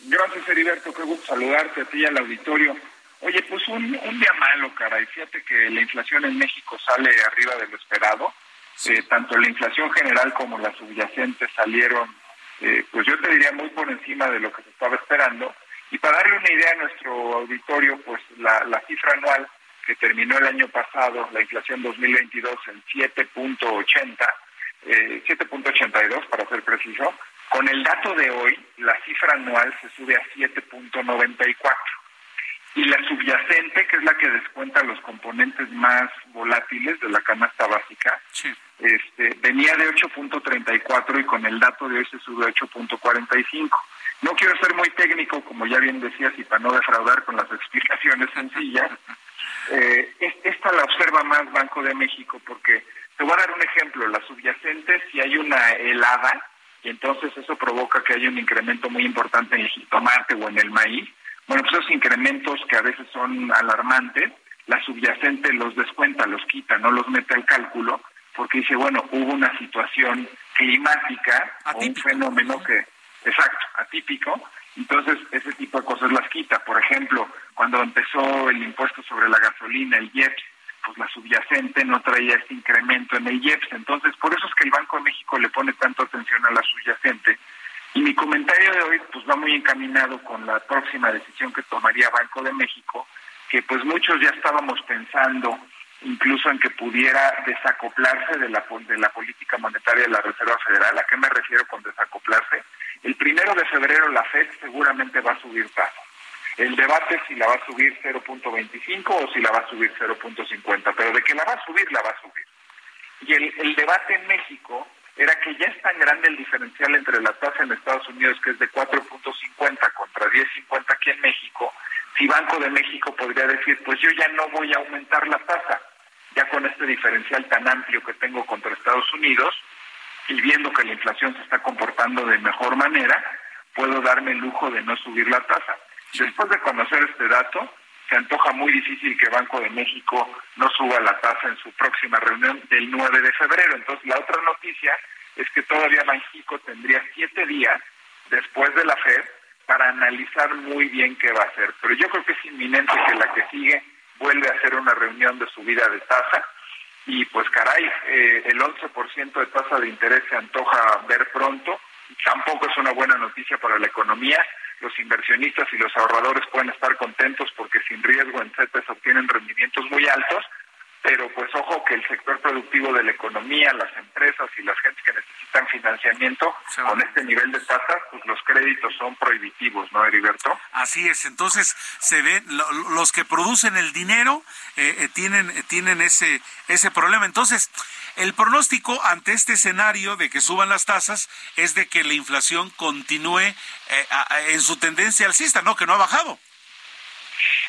Gracias, Heriberto. Qué gusto saludarte a ti y al auditorio. Oye, pues un, día malo, caray. Fíjate que la inflación en México sale arriba de lo esperado eh, tanto la inflación general como la subyacente salieron, eh, pues yo te diría muy por encima de lo que se estaba esperando. Y para darle una idea a nuestro auditorio, pues la, cifra anual que terminó el año pasado, la inflación 2022 en 7.80, eh, 7.82 para ser preciso, con el dato de hoy, la cifra anual se sube a 7.94 y la subyacente, que es la que descuenta los componentes más volátiles de la canasta básica, este, venía de 8.34 y con el dato de hoy se sube a 8.45. No quiero ser muy técnico, como ya bien decías, y para no defraudar con las explicaciones sencillas. (laughs) Eh, esta la observa más Banco de México porque te voy a dar un ejemplo. La subyacente, si hay una helada, y entonces eso provoca que haya un incremento muy importante en el jitomate o en el maíz, bueno, pues esos incrementos que a veces son alarmantes, la subyacente los descuenta, los quita, no los mete al cálculo, porque dice, bueno, hubo una situación climática o un fenómeno que, exacto, atípico, entonces ese tipo de cosas las quita. Por ejemplo, cuando empezó el impuesto sobre la gasolina, el IEPS, pues la subyacente no traía este incremento en el IEPS. Entonces, por eso es que el Banco de México le pone tanto atención a la subyacente, y mi comentario de hoy pues va muy encaminado con la próxima decisión que tomaría Banco de México, que pues muchos ya estábamos pensando incluso en que pudiera desacoplarse de la, de la política monetaria de la Reserva Federal. ¿A qué me refiero con desacoplarse? El primero de febrero la FED seguramente va a subir tasa. El debate es si la va a subir 0.25 o si la va a subir 0.50, pero de que la va a subir, la va a subir. Y el, el debate en México era que ya es tan grande el diferencial entre la tasa en Estados Unidos, que es de 4.50 contra 10.50 aquí en México, si Banco de México podría decir, pues yo ya no voy a aumentar la tasa, ya con este diferencial tan amplio que tengo contra Estados Unidos, y viendo que la inflación se está comportando de mejor manera, puedo darme el lujo de no subir la tasa. Después de conocer este dato, se antoja muy difícil que Banco de México no suba la tasa en su próxima reunión del 9 de febrero. Entonces, la otra noticia es que todavía México tendría siete días después de la FED para analizar muy bien qué va a hacer. Pero yo creo que es inminente que la que sigue vuelve a hacer una reunión de subida de tasa. Y pues caray, eh, el 11% de tasa de interés se antoja ver pronto. Tampoco es una buena noticia para la economía los inversionistas y los ahorradores pueden estar contentos porque sin riesgo en CETES obtienen rendimientos muy altos, pero pues ojo que el sector productivo de la economía, las empresas y las gentes que necesitan financiamiento, con este nivel de tasas, pues los créditos son prohibitivos, ¿no, Heriberto? Así es, entonces se ven, los que producen el dinero eh, eh, tienen, tienen ese, ese problema. Entonces, el pronóstico ante este escenario de que suban las tasas es de que la inflación continúe eh, en su tendencia alcista, ¿no? Que no ha bajado.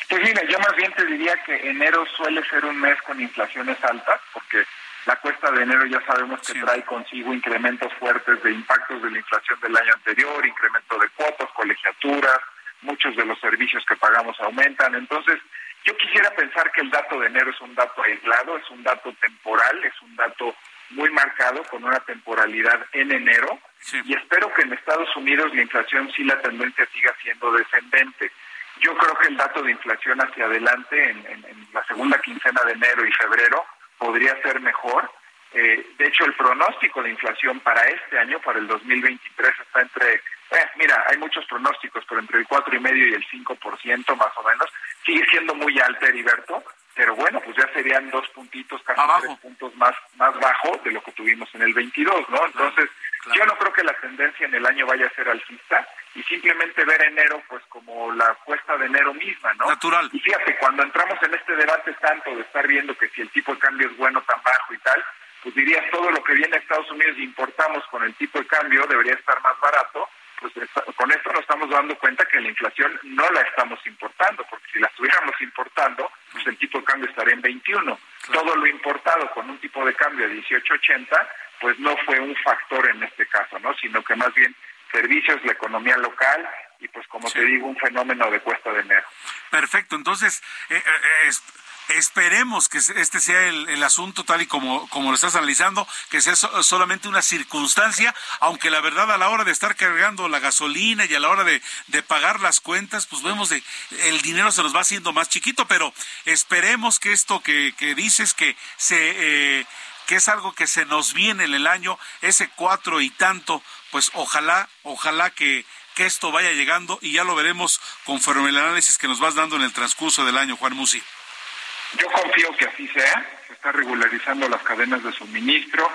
Pues mira, yo más bien te diría que enero suele ser un mes con inflaciones altas, porque la cuesta de enero ya sabemos que trae consigo incrementos fuertes de impactos de la inflación del año anterior, incremento de cuotas, colegiaturas, muchos de los servicios que pagamos aumentan. Entonces, yo quisiera pensar que el dato de enero es un dato aislado, es un dato temporal, es un dato muy marcado con una temporalidad en enero y espero que en Estados Unidos la inflación sí la tendencia siga siendo descendente. Yo creo que el dato de inflación hacia adelante, en, la segunda quincena de enero y febrero, podría ser mejor. Eh, de hecho, el pronóstico de inflación para este año, para el 2023, está entre, eh, mira, hay muchos pronósticos, pero entre el cuatro y medio y el 5% más o menos. Sigue siendo muy alto, Heriberto, pero bueno, pues ya serían dos puntitos, casi tres puntos más, más bajo de lo que tuvimos en el 22, ¿no? Entonces, yo no creo que la tendencia en el año vaya a ser alcista y simplemente ver enero pues como la cuesta de enero misma, ¿no? Natural. Y fíjate, cuando entramos en este debate tanto de estar viendo que si el tipo de cambio es bueno tan bajo y tal, pues dirías todo lo que viene a Estados Unidos y importamos con el tipo de cambio debería estar más barato, pues con esto nos estamos dando cuenta que la inflación no la estamos importando, porque si la estuviéramos importando, pues el tipo de cambio estaría en 21. Todo lo importado con un tipo de cambio de 18.80, pues no fue un factor en este caso, ¿no? Sino que más bien servicios, la economía local y pues como te digo, un fenómeno de cuesta de enero. Perfecto, entonces eh, eh, esperemos que este sea el, asunto tal y como, como lo estás analizando, que sea solamente una circunstancia, aunque la verdad a la hora de estar cargando la gasolina y a la hora de, pagar las cuentas, pues vemos de el dinero se nos va haciendo más chiquito, pero esperemos que esto que, que dices que se... Eh, que es algo que se nos viene en el año, ese cuatro y tanto, pues ojalá, ojalá que, que esto vaya llegando y ya lo veremos conforme el análisis que nos vas dando en el transcurso del año, Juan Musi. Yo confío que así sea, se está regularizando las cadenas de suministro,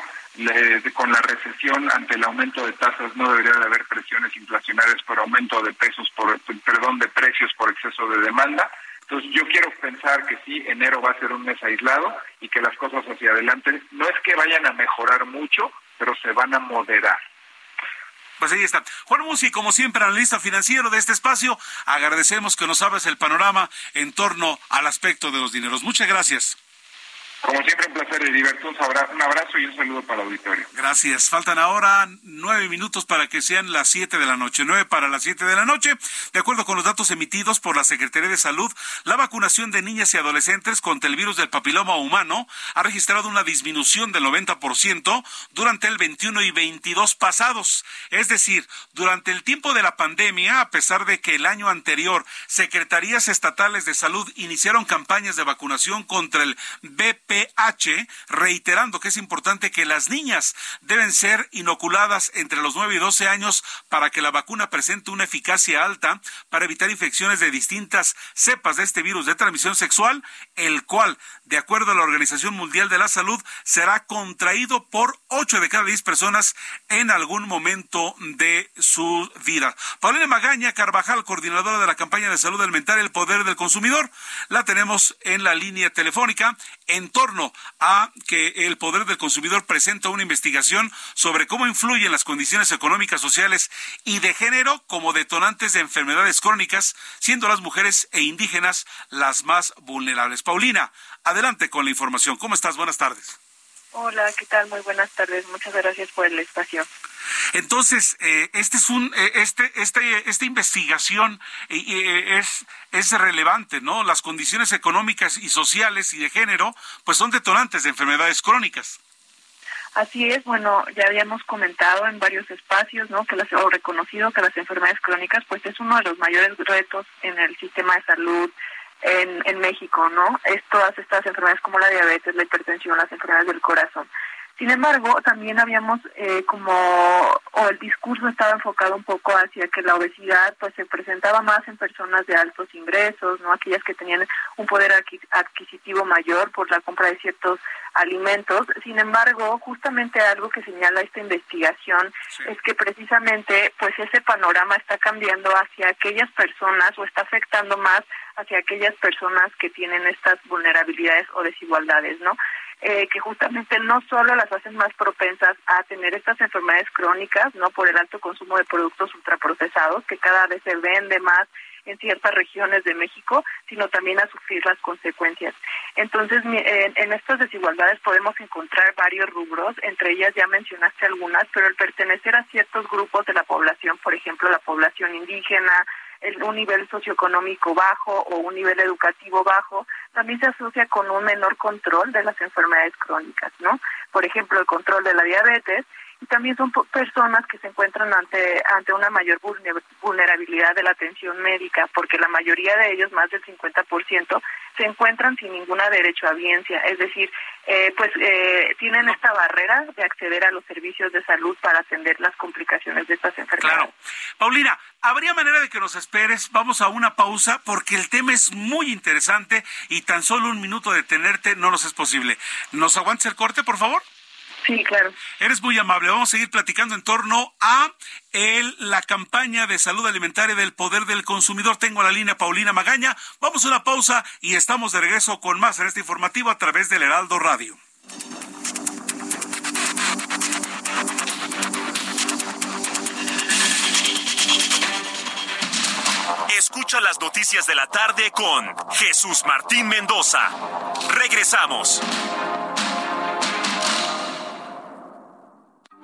con la recesión ante el aumento de tasas no debería de haber presiones inflacionarias por aumento de pesos por perdón de precios por exceso de demanda entonces yo quiero pensar que sí, enero va a ser un mes aislado y que las cosas hacia adelante no es que vayan a mejorar mucho, pero se van a moderar. Pues ahí está. Juan Musi, como siempre, analista financiero de este espacio, agradecemos que nos abres el panorama en torno al aspecto de los dineros. Muchas gracias. Como siempre, un placer, Heriberto. Un abrazo y un saludo para el auditorio. Gracias. Faltan ahora nueve minutos para que sean las siete de la noche. Nueve para las siete de la noche. De acuerdo con los datos emitidos por la Secretaría de Salud, la vacunación de niñas y adolescentes contra el virus del papiloma humano ha registrado una disminución del 90% durante el 21 y 22 pasados. Es decir, durante el tiempo de la pandemia, a pesar de que el año anterior secretarías estatales de salud iniciaron campañas de vacunación contra el BP reiterando que es importante que las niñas deben ser inoculadas entre los 9 y 12 años para que la vacuna presente una eficacia alta para evitar infecciones de distintas cepas de este virus de transmisión sexual, el cual, de acuerdo a la Organización Mundial de la Salud, será contraído por 8 de cada 10 personas en algún momento de su vida. Paulina Magaña Carvajal, coordinadora de la campaña de salud alimentar el poder del consumidor, la tenemos en la línea telefónica en torno a que el poder del consumidor presenta una investigación sobre cómo influyen las condiciones económicas, sociales y de género como detonantes de enfermedades crónicas, siendo las mujeres e indígenas las más vulnerables. Paulina, adelante con la información. ¿Cómo estás? Buenas tardes. Hola, ¿qué tal? Muy buenas tardes. Muchas gracias por el espacio. Entonces, eh, este es un, eh, este, este, esta investigación eh, es, es relevante, ¿no? Las condiciones económicas y sociales y de género, pues son detonantes de enfermedades crónicas. Así es, bueno, ya habíamos comentado en varios espacios, ¿no? Que las, o reconocido que las enfermedades crónicas, pues es uno de los mayores retos en el sistema de salud en, en México, ¿no? Es todas estas enfermedades como la diabetes, la hipertensión, las enfermedades del corazón. Sin embargo, también habíamos eh, como, o el discurso estaba enfocado un poco hacia que la obesidad pues se presentaba más en personas de altos ingresos, no aquellas que tenían un poder adquisitivo mayor por la compra de ciertos alimentos. Sin embargo, justamente algo que señala esta investigación es que precisamente pues ese panorama está cambiando hacia aquellas personas o está afectando más hacia aquellas personas que tienen estas vulnerabilidades o desigualdades, ¿no? Eh, que justamente no solo las hacen más propensas a tener estas enfermedades crónicas, no por el alto consumo de productos ultraprocesados, que cada vez se vende más en ciertas regiones de México, sino también a sufrir las consecuencias. Entonces, en estas desigualdades podemos encontrar varios rubros, entre ellas ya mencionaste algunas, pero el pertenecer a ciertos grupos de la población, por ejemplo, la población indígena, un nivel socioeconómico bajo o un nivel educativo bajo, también se asocia con un menor control de las enfermedades crónicas, ¿no? Por ejemplo, el control de la diabetes y también son personas que se encuentran ante ante una mayor vulnerabilidad de la atención médica, porque la mayoría de ellos, más del 50%, se encuentran sin ninguna derecho a audiencia, es decir, eh, pues eh, tienen esta barrera de acceder a los servicios de salud para atender las complicaciones de estas enfermedades. Claro. Paulina, ¿habría manera de que nos esperes? Vamos a una pausa porque el tema es muy interesante y tan solo un minuto de tenerte no nos es posible. ¿Nos aguantes el corte, por favor? Sí, claro. Eres muy amable. Vamos a seguir platicando en torno a el, la campaña de salud alimentaria del poder del consumidor. Tengo la línea Paulina Magaña. Vamos a una pausa y estamos de regreso con más en este informativo a través del Heraldo Radio. Escucha las noticias de la tarde con Jesús Martín Mendoza. Regresamos.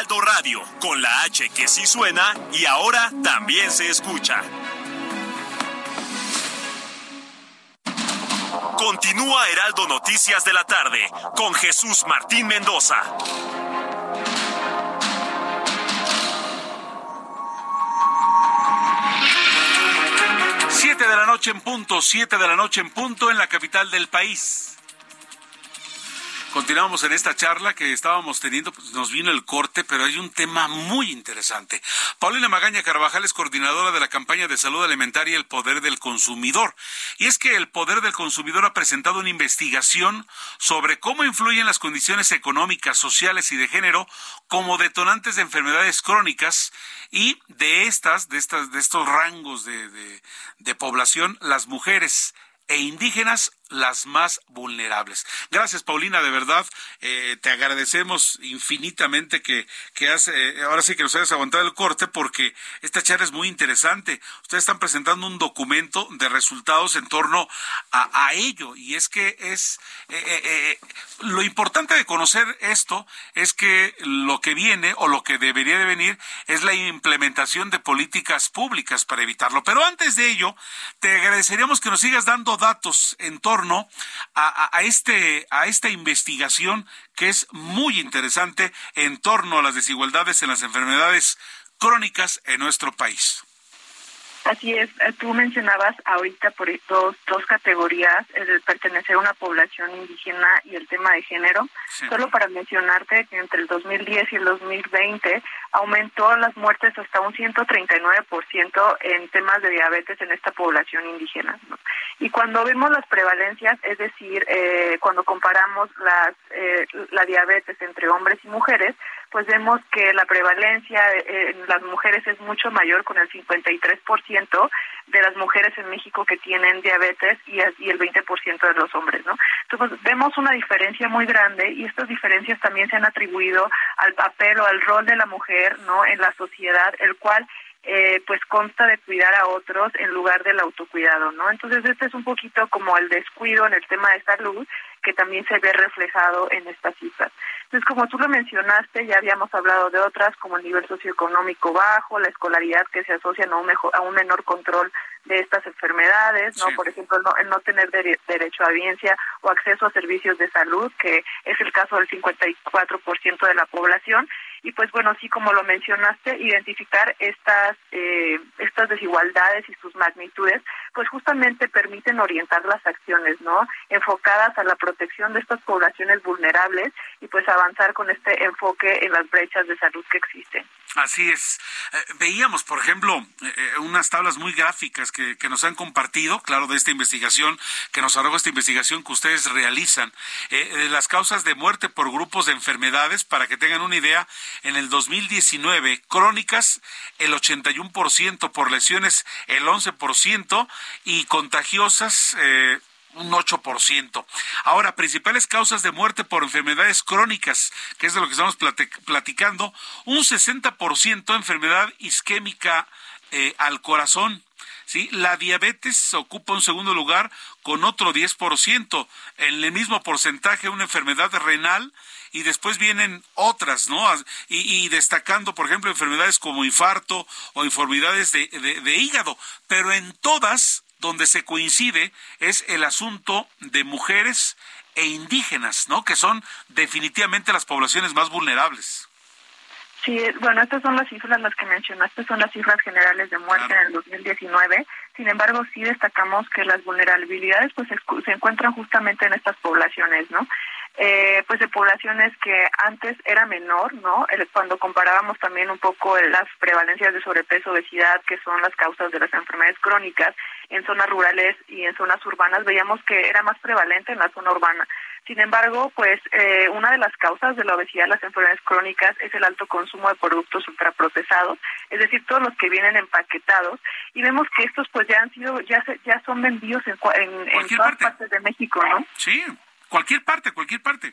Heraldo Radio, con la H que sí suena y ahora también se escucha. Continúa Heraldo Noticias de la tarde con Jesús Martín Mendoza. Siete de la noche en punto, siete de la noche en punto en la capital del país. Continuamos en esta charla que estábamos teniendo, pues nos vino el corte, pero hay un tema muy interesante. Paulina Magaña Carvajal es coordinadora de la campaña de salud alimentaria El Poder del Consumidor. Y es que el Poder del Consumidor ha presentado una investigación sobre cómo influyen las condiciones económicas, sociales y de género como detonantes de enfermedades crónicas y de estas, de estas, de estos rangos de, de, de población, las mujeres e indígenas las más vulnerables. Gracias, Paulina, de verdad. Eh, te agradecemos infinitamente que, que has, eh, ahora sí que nos hayas aguantado el corte porque esta charla es muy interesante. Ustedes están presentando un documento de resultados en torno a, ello y es que es eh, lo importante de conocer esto es que lo que viene o lo que debería de venir es la implementación de políticas públicas para evitarlo. Pero antes de ello, te agradeceríamos que nos sigas dando datos en torno a, este, a esta investigación que es muy interesante en torno a las desigualdades en las enfermedades crónicas en nuestro país. Así es, eh, tú mencionabas ahorita por dos, dos categorías, el pertenecer a una población indígena y el tema de género. Solo para mencionarte que entre el 2010 y el 2020 aumentó las muertes hasta un 139% en temas de diabetes en esta población indígena. Y cuando vemos las prevalencias, es decir, eh, cuando comparamos las, eh, la diabetes entre hombres y mujeres, pues vemos que la prevalencia en las mujeres es mucho mayor, con el 53% de las mujeres en México que tienen diabetes y, el 20% de los hombres, ¿no? Entonces vemos una diferencia muy grande y estas diferencias también se han atribuido al papel o al rol de la mujer, ¿no? En la sociedad, el cual eh, pues consta de cuidar a otros en lugar del autocuidado, ¿no? Entonces este es un poquito como el descuido en el tema de salud que también se ve reflejado en estas cifras. Entonces, como tú lo mencionaste, ya habíamos hablado de otras como el nivel socioeconómico bajo, la escolaridad que se asocia a un, mejor, a un menor control de estas enfermedades, ¿no? Por ejemplo, el no, el no tener derecho a audiencia o acceso a servicios de salud, que es el caso del 54% de la población, y pues bueno, sí como lo mencionaste, identificar estas eh, estas desigualdades y sus magnitudes, pues justamente permiten orientar las acciones, ¿no? Enfocadas a la protección de estas poblaciones vulnerables y pues avanzar con este enfoque en las brechas de salud que existen. Así es. Eh, veíamos, por ejemplo, eh, unas tablas muy gráficas que, que, nos han compartido, claro, de esta investigación, que nos arroja esta investigación que ustedes realizan, de las causas de muerte por grupos de enfermedades, para que tengan una idea, en el 2019, crónicas el 81%, por lesiones el 11% y contagiosas eh, un 8%. Ahora, principales causas de muerte por enfermedades crónicas, que es de lo que estamos platicando, un 60% enfermedad isquémica eh, al corazón. ¿sí? La diabetes ocupa un segundo lugar con otro 10%. En el mismo porcentaje, una enfermedad renal y después vienen otras, ¿no? Y, destacando, por ejemplo, enfermedades como infarto o enfermedades de, de hígado, pero en todas donde se coincide es el asunto de mujeres e indígenas, ¿no? Que son definitivamente las poblaciones más vulnerables. Sí, bueno, estas son las cifras las que mencionaste, son las cifras generales de muerte en el 2019. Sin embargo, sí destacamos que las vulnerabilidades pues se encuentran justamente en estas poblaciones, ¿no? Eh, pues de poblaciones que antes era menor, ¿no? Cuando comparábamos también un poco las prevalencias de sobrepeso, obesidad, que son las causas de las enfermedades crónicas en zonas rurales y en zonas urbanas, veíamos que era más prevalente en la zona urbana. Sin embargo, pues eh, una de las causas de la obesidad, las enfermedades crónicas, es el alto consumo de productos ultraprocesados, es decir, todos los que vienen empaquetados, y vemos que estos pues ya han sido, ya ya son vendidos en, en, en todas partes de México, ¿no? Sí, Cualquier parte, cualquier parte.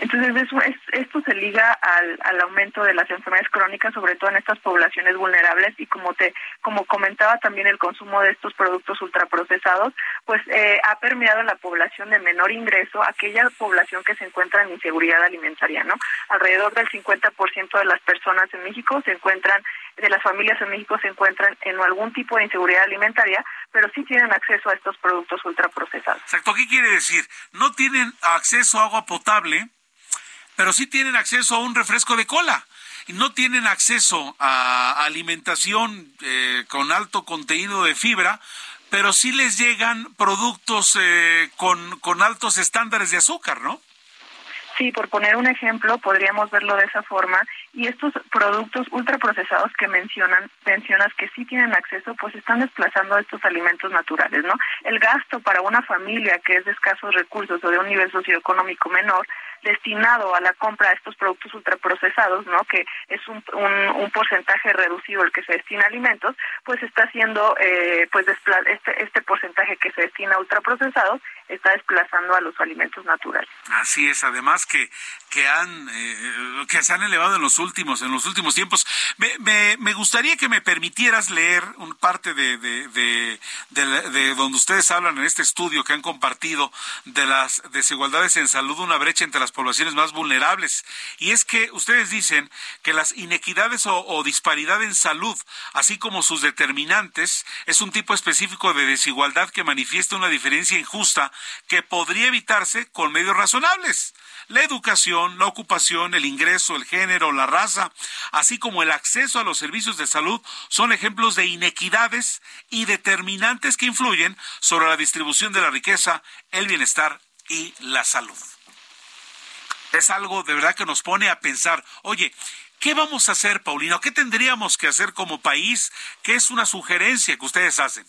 Entonces, es, esto se liga al, al, aumento de las enfermedades crónicas, sobre todo en estas poblaciones vulnerables y como te como comentaba también el consumo de estos productos ultraprocesados, pues eh, ha permeado en la población de menor ingreso, aquella población que se encuentra en inseguridad alimentaria, ¿no? Alrededor del 50% de las personas en México se encuentran de las familias en México se encuentran en algún tipo de inseguridad alimentaria, pero sí tienen acceso a estos productos ultraprocesados. Exacto, ¿qué quiere decir? No tienen acceso a agua potable, pero sí tienen acceso a un refresco de cola. Y no tienen acceso a alimentación eh, con alto contenido de fibra, pero sí les llegan productos eh, con, con altos estándares de azúcar, ¿no? Sí, por poner un ejemplo, podríamos verlo de esa forma. Y estos productos ultraprocesados que mencionan, mencionas que sí tienen acceso, pues están desplazando estos alimentos naturales, ¿no? El gasto para una familia que es de escasos recursos o de un nivel socioeconómico menor, destinado a la compra de estos productos ultraprocesados, ¿no? Que es un, un, porcentaje reducido el que se destina a alimentos, pues está haciendo, eh, pues este, este porcentaje que se destina a ultraprocesados está desplazando a los alimentos naturales. Así es, además que que han eh, que se han elevado en los últimos en los últimos tiempos. Me, me, me gustaría que me permitieras leer un parte de de, de, de, donde ustedes hablan en este estudio que han compartido de las desigualdades en salud, una brecha entre las poblaciones más vulnerables. Y es que ustedes dicen que las inequidades o disparidad en salud, así como sus determinantes, es un tipo específico de desigualdad que manifiesta una diferencia injusta que podría evitarse con medios razonables la educación, la ocupación, el ingreso, el género, la raza, así como el acceso a los servicios de salud, son ejemplos de inequidades y determinantes que influyen sobre la distribución de la riqueza, el bienestar y la salud. Es algo de verdad que nos pone a pensar, oye, ¿Qué vamos a hacer, Paulino? ¿Qué tendríamos que hacer como país? ¿Qué es una sugerencia que ustedes hacen?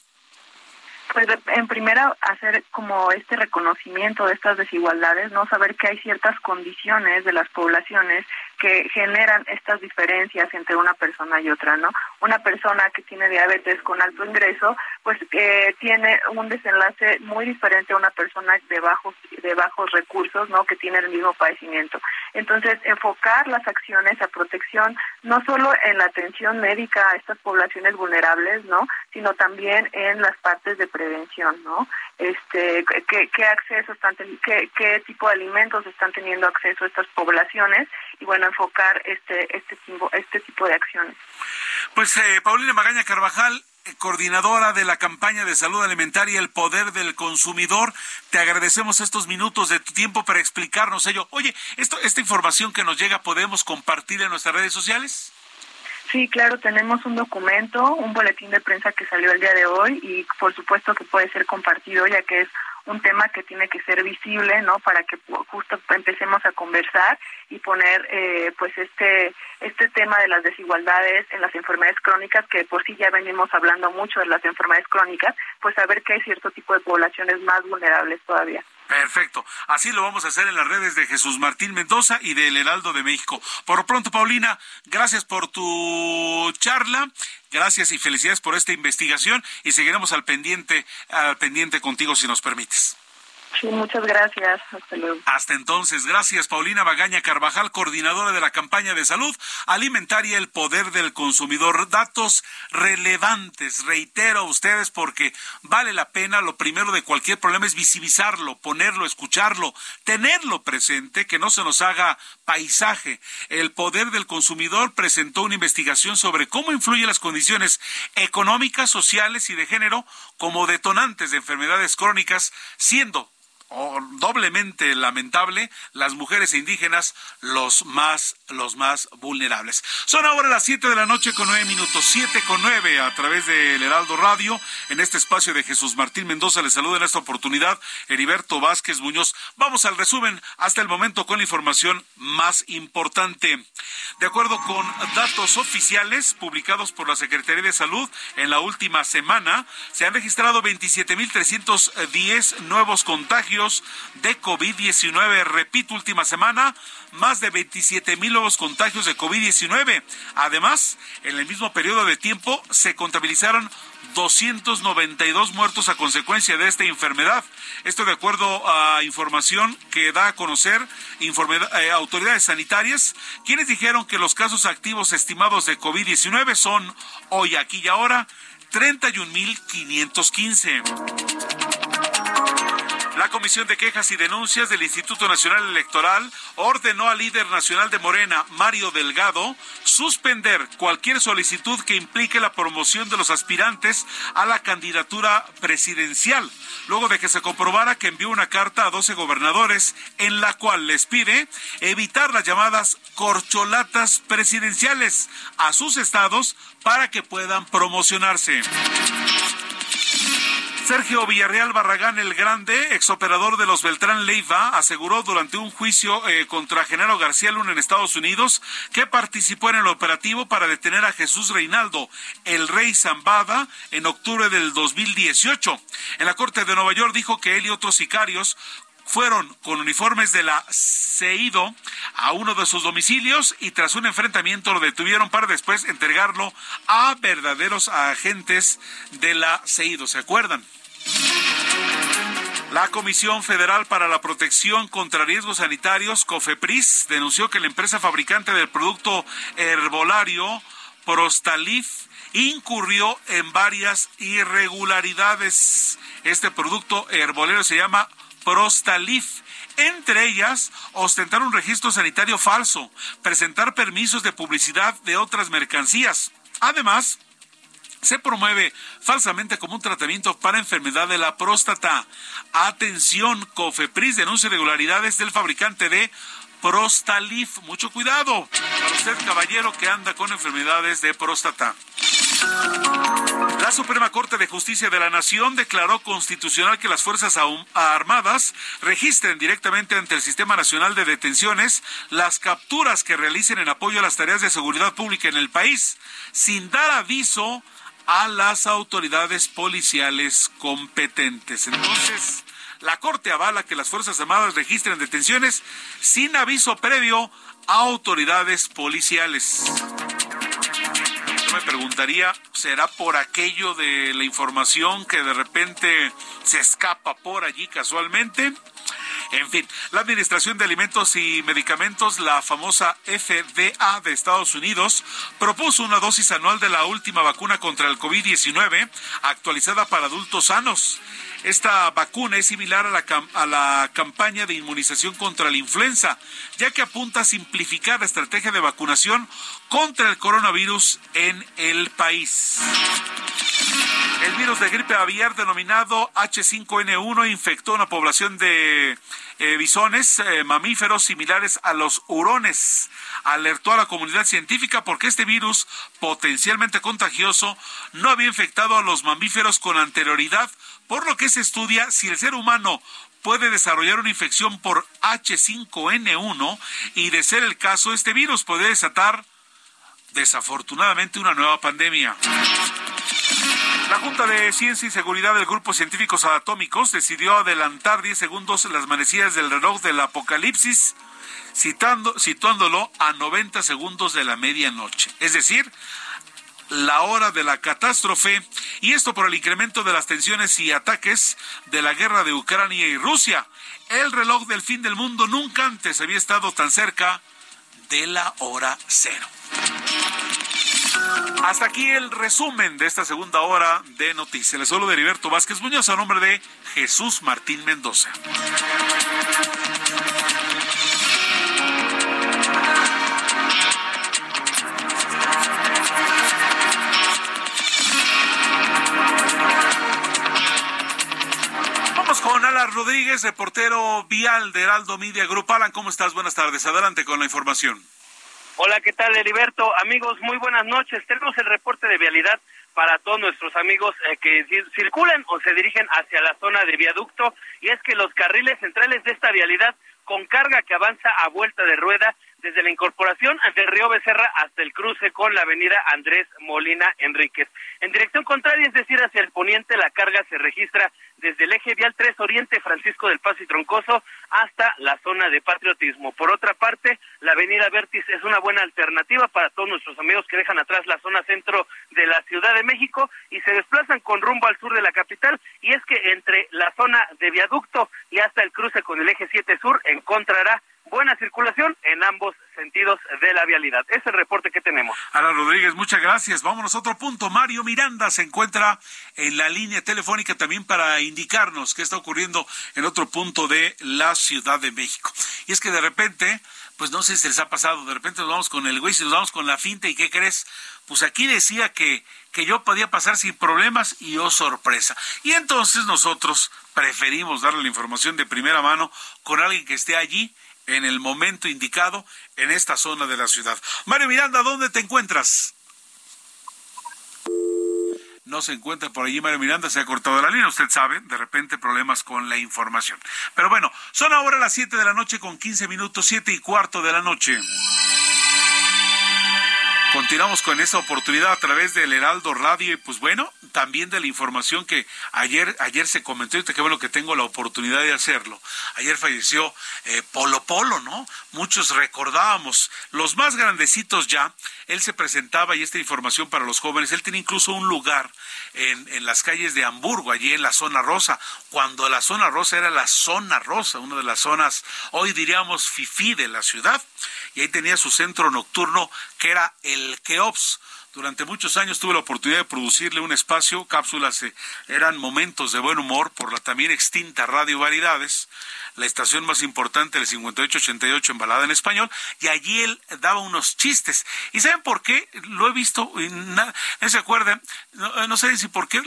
Pues en primera hacer como este reconocimiento de estas desigualdades, no saber que hay ciertas condiciones de las poblaciones que generan estas diferencias entre una persona y otra, ¿no? Una persona que tiene diabetes con alto ingreso, pues eh, tiene un desenlace muy diferente a una persona de bajos de bajos recursos, ¿no? Que tiene el mismo padecimiento. Entonces, enfocar las acciones a protección no solo en la atención médica a estas poblaciones vulnerables, ¿no? Sino también en las partes de prevención, ¿no? Este, qué, qué acceso están, qué, qué tipo de alimentos están teniendo acceso a estas poblaciones y bueno, enfocar este este tipo este tipo de acciones. Pues eh, Paulina Magaña Carvajal, eh, coordinadora de la campaña de salud alimentaria El Poder del Consumidor. Te agradecemos estos minutos de tu tiempo para explicarnos ello. Oye, esto, esta información que nos llega, ¿podemos compartir en nuestras redes sociales? Sí, claro, tenemos un documento, un boletín de prensa que salió el día de hoy y por supuesto que puede ser compartido ya que es un tema que tiene que ser visible, ¿no? Para que justo empecemos a conversar y poner, eh, pues, este este tema de las desigualdades en las enfermedades crónicas, que por sí ya venimos hablando mucho de las enfermedades crónicas, pues saber que hay cierto tipo de poblaciones más vulnerables todavía. Perfecto. Así lo vamos a hacer en las redes de Jesús Martín Mendoza y del Heraldo de México. Por pronto, Paulina, gracias por tu charla. Gracias y felicidades por esta investigación y seguiremos al pendiente, al pendiente contigo si nos permites. Sí, muchas gracias. Hasta luego. Hasta entonces, gracias Paulina Bagaña Carvajal, coordinadora de la campaña de salud alimentaria El Poder del Consumidor. Datos relevantes, reitero a ustedes porque vale la pena. Lo primero de cualquier problema es visibilizarlo, ponerlo, escucharlo, tenerlo presente, que no se nos haga paisaje. El Poder del Consumidor presentó una investigación sobre cómo influyen las condiciones económicas, sociales y de género como detonantes de enfermedades crónicas, siendo doblemente lamentable, las mujeres indígenas los más, los más vulnerables. Son ahora las 7 de la noche con 9 minutos, 7 con 9 a través del Heraldo Radio. En este espacio de Jesús Martín Mendoza les saluda en esta oportunidad Heriberto Vázquez Muñoz. Vamos al resumen hasta el momento con la información más importante. De acuerdo con datos oficiales publicados por la Secretaría de Salud en la última semana, se han registrado 27.310 nuevos contagios de COVID-19. Repito, última semana, más de 27 mil nuevos contagios de COVID-19. Además, en el mismo periodo de tiempo se contabilizaron 292 muertos a consecuencia de esta enfermedad. Esto de acuerdo a información que da a conocer eh, autoridades sanitarias, quienes dijeron que los casos activos estimados de COVID-19 son hoy, aquí y ahora 31.515. La Comisión de Quejas y Denuncias del Instituto Nacional Electoral ordenó al líder nacional de Morena, Mario Delgado, suspender cualquier solicitud que implique la promoción de los aspirantes a la candidatura presidencial, luego de que se comprobara que envió una carta a 12 gobernadores en la cual les pide evitar las llamadas corcholatas presidenciales a sus estados para que puedan promocionarse. Sergio Villarreal Barragán el Grande, exoperador de los Beltrán Leiva, aseguró durante un juicio eh, contra Genaro García Luna en Estados Unidos que participó en el operativo para detener a Jesús Reinaldo, el rey Zambada, en octubre del 2018. En la Corte de Nueva York dijo que él y otros sicarios fueron con uniformes de la CEIDO a uno de sus domicilios y tras un enfrentamiento lo detuvieron para después entregarlo a verdaderos agentes de la CEIDO. ¿Se acuerdan? La Comisión Federal para la Protección contra Riesgos Sanitarios, COFEPRIS, denunció que la empresa fabricante del producto herbolario Prostalif incurrió en varias irregularidades. Este producto herbolero se llama Prostalif. Entre ellas, ostentar un registro sanitario falso, presentar permisos de publicidad de otras mercancías. Además, se promueve falsamente como un tratamiento para enfermedad de la próstata. Atención, Cofepris denuncia irregularidades del fabricante de Prostalif. Mucho cuidado para usted, caballero, que anda con enfermedades de próstata. La Suprema Corte de Justicia de la Nación declaró constitucional que las Fuerzas Armadas registren directamente ante el Sistema Nacional de Detenciones las capturas que realicen en apoyo a las tareas de seguridad pública en el país, sin dar aviso a las autoridades policiales competentes. Entonces, La Corte avala que las Fuerzas Armadas registren detenciones sin aviso previo a autoridades policiales. Yo me preguntaría, ¿será por aquello de la información que de repente se escapa por allí casualmente? En fin, la Administración de Alimentos y Medicamentos, la famosa FDA de Estados Unidos, propuso una dosis anual de la última vacuna contra el COVID-19 actualizada para adultos sanos. Esta vacuna es similar a la, a la, campaña de inmunización contra la influenza, ya que apunta a simplificar la estrategia de vacunación contra el coronavirus en el país. El virus de gripe aviar denominado H5N1 infectó una población de eh, bisones eh, mamíferos similares a los hurones. Alertó a la comunidad científica porque este virus potencialmente contagioso no había infectado a los mamíferos con anterioridad, por lo que se estudia si el ser humano puede desarrollar una infección por H5N1 y de ser el caso, este virus puede desatar desafortunadamente una nueva pandemia. La Junta de Ciencia y Seguridad del Grupo Científicos Atómicos decidió adelantar 10 segundos las manecillas del reloj del apocalipsis, situándolo a 90 segundos de la medianoche. Es decir, la hora de la catástrofe, y esto por el incremento de las tensiones y ataques de la guerra de Ucrania y Rusia. El reloj del fin del mundo nunca antes había estado tan cerca de la hora cero. Hasta aquí el resumen de esta segunda hora de noticias. Les solo de Heriberto Vázquez Muñoz a nombre de Jesús Martín Mendoza. Vamos con Alan Rodríguez, reportero vial de Heraldo Media Group. Alan, ¿cómo estás? Buenas tardes. Adelante con la información. Hola, ¿qué tal, Heriberto? Amigos, muy buenas noches. Tenemos el reporte de vialidad para todos nuestros amigos eh, que circulan o se dirigen hacia la zona de viaducto y es que los carriles centrales de esta vialidad con carga que avanza a vuelta de rueda desde la incorporación del río Becerra hasta el cruce con la avenida Andrés Molina Enríquez. En dirección contraria, es decir, hacia el poniente, la carga se registra desde el eje vial 3 Oriente Francisco del Paso y Troncoso hasta la zona de patriotismo. Por otra parte, la avenida Vértiz es una buena alternativa para todos nuestros amigos que dejan atrás la zona centro de la Ciudad de México y se desplazan con rumbo al sur de la capital y es que entre la zona de viaducto y hasta el cruce con el eje 7 sur encontrará buena circulación en ambos sentidos de la vialidad. Es el reporte que tenemos. Ana Rodríguez, muchas gracias. Vámonos a otro punto. Mario Miranda se encuentra en la línea telefónica también para indicarnos qué está ocurriendo en otro punto de la Ciudad de México. Y es que de repente, pues no sé si les ha pasado, de repente nos vamos con el güey, si nos vamos con la finta y ¿qué crees? Pues aquí decía que, que yo podía pasar sin problemas y oh sorpresa. Y entonces nosotros preferimos darle la información de primera mano con alguien que esté allí en el momento indicado en esta zona de la ciudad. Mario Miranda, ¿dónde te encuentras? no se encuentra por allí Mario Miranda, se ha cortado la línea, usted sabe, de repente problemas con la información. Pero bueno, son ahora las 7 de la noche con 15 minutos, 7 y cuarto de la noche. Continuamos con esta oportunidad a través del Heraldo Radio y pues bueno, también de la información que ayer ayer se comentó y qué bueno que tengo la oportunidad de hacerlo. Ayer falleció eh, Polo Polo, ¿no? Muchos recordábamos, los más grandecitos ya, él se presentaba y esta información para los jóvenes, él tiene incluso un lugar en, en las calles de Hamburgo, allí en la zona rosa, cuando la zona rosa era la zona rosa, una de las zonas, hoy diríamos, fifí de la ciudad y ahí tenía su centro nocturno que era el Keops. Durante muchos años tuve la oportunidad de producirle un espacio, cápsulas eh, eran momentos de buen humor por la también extinta Radio Variedades, la estación más importante del 5888 en balada en español, y allí él daba unos chistes. ¿Y saben por qué? Lo he visto, no, se acuerdan, no, sé si por qué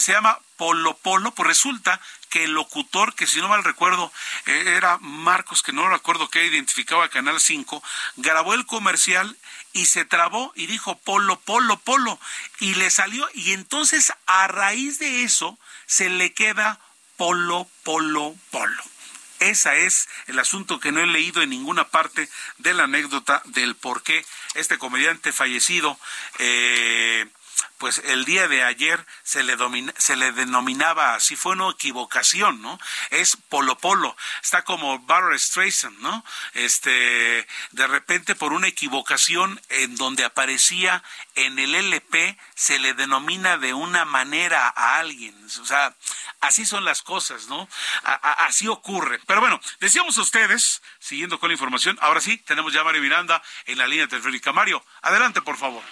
se llama Polo Polo, pues resulta que el locutor, que si no mal recuerdo, eh, era Marcos, que no recuerdo que identificaba Canal 5, grabó el comercial y se trabó y dijo polo, polo, polo, y le salió, y entonces a raíz de eso se le queda polo, polo, polo. Ese es el asunto que no he leído en ninguna parte de la anécdota del por qué este comediante fallecido eh, pues el día de ayer se le, se le denominaba así, fue una equivocación, ¿no? Es Polo Polo, está como Barbara Streisand, ¿no? Este, de repente por una equivocación en donde aparecía en el LP, se le denomina de una manera a alguien, o sea, así son las cosas, ¿no? así ocurre. Pero bueno, decíamos a ustedes, siguiendo con la información, ahora sí, tenemos ya a Mario Miranda en la línea telefónica. Mario, adelante, por favor.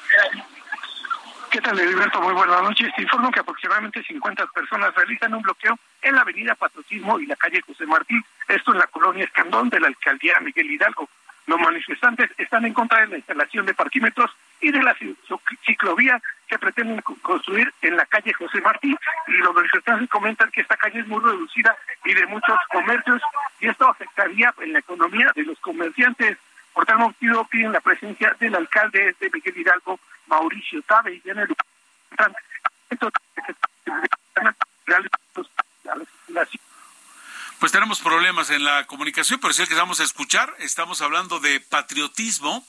¿Qué tal, Heriberto? Muy buenas noches. Te informo que aproximadamente 50 personas realizan un bloqueo en la avenida Patriotismo y la calle José Martí, esto en la colonia Escandón de la alcaldía Miguel Hidalgo. Los manifestantes están en contra de la instalación de parquímetros y de la ciclovía que pretenden construir en la calle José Martí. Y los manifestantes comentan que esta calle es muy reducida y de muchos comercios y esto afectaría en la economía de los comerciantes. Por tal motivo piden la presencia del alcalde de Miguel Hidalgo, Mauricio Tabe, y en el pues tenemos problemas en la comunicación, pero sí que vamos a escuchar. Estamos hablando de patriotismo.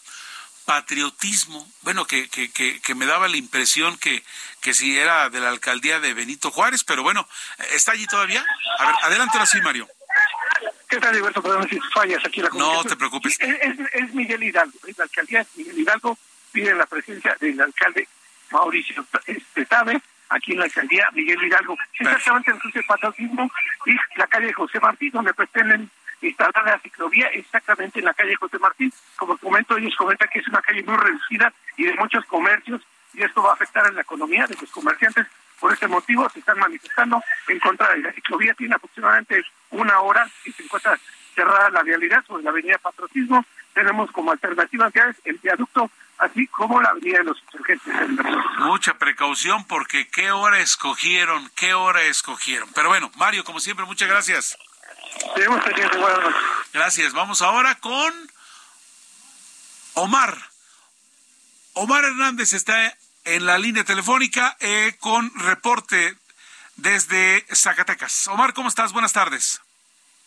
Patriotismo, bueno, que, que, que, que me daba la impresión que, que sí era de la alcaldía de Benito Juárez, pero bueno, ¿está allí todavía? A ver, adelante ahora sí, Mario. ¿Qué tal, Alberto? Perdón si fallas aquí la No te preocupes. Es, Miguel Hidalgo, es la alcaldía es Miguel Hidalgo, pide la presencia del alcalde Mauricio este, Tabe, aquí en la alcaldía Miguel Hidalgo, exactamente en el patriotismo y la calle José Martín, donde pretenden instalar la ciclovía exactamente en la calle José Martín. Como comento, ellos comentan que es una calle muy reducida y de muchos comercios, y esto va a afectar a la economía de los comerciantes. Por este motivo se están manifestando en contra de la ciclovía. Tiene aproximadamente una hora y se encuentra cerrada la vialidad sobre la avenida Patriotismo. Tenemos como alternativas ya el viaducto, así como la avenida de los insurgentes. Mucha precaución porque qué hora escogieron, qué hora escogieron. Pero bueno, Mario, como siempre, muchas gracias. Gracias. Vamos ahora con Omar. Omar Hernández está en la línea telefónica eh, con reporte desde Zacatecas. Omar, ¿cómo estás? Buenas tardes.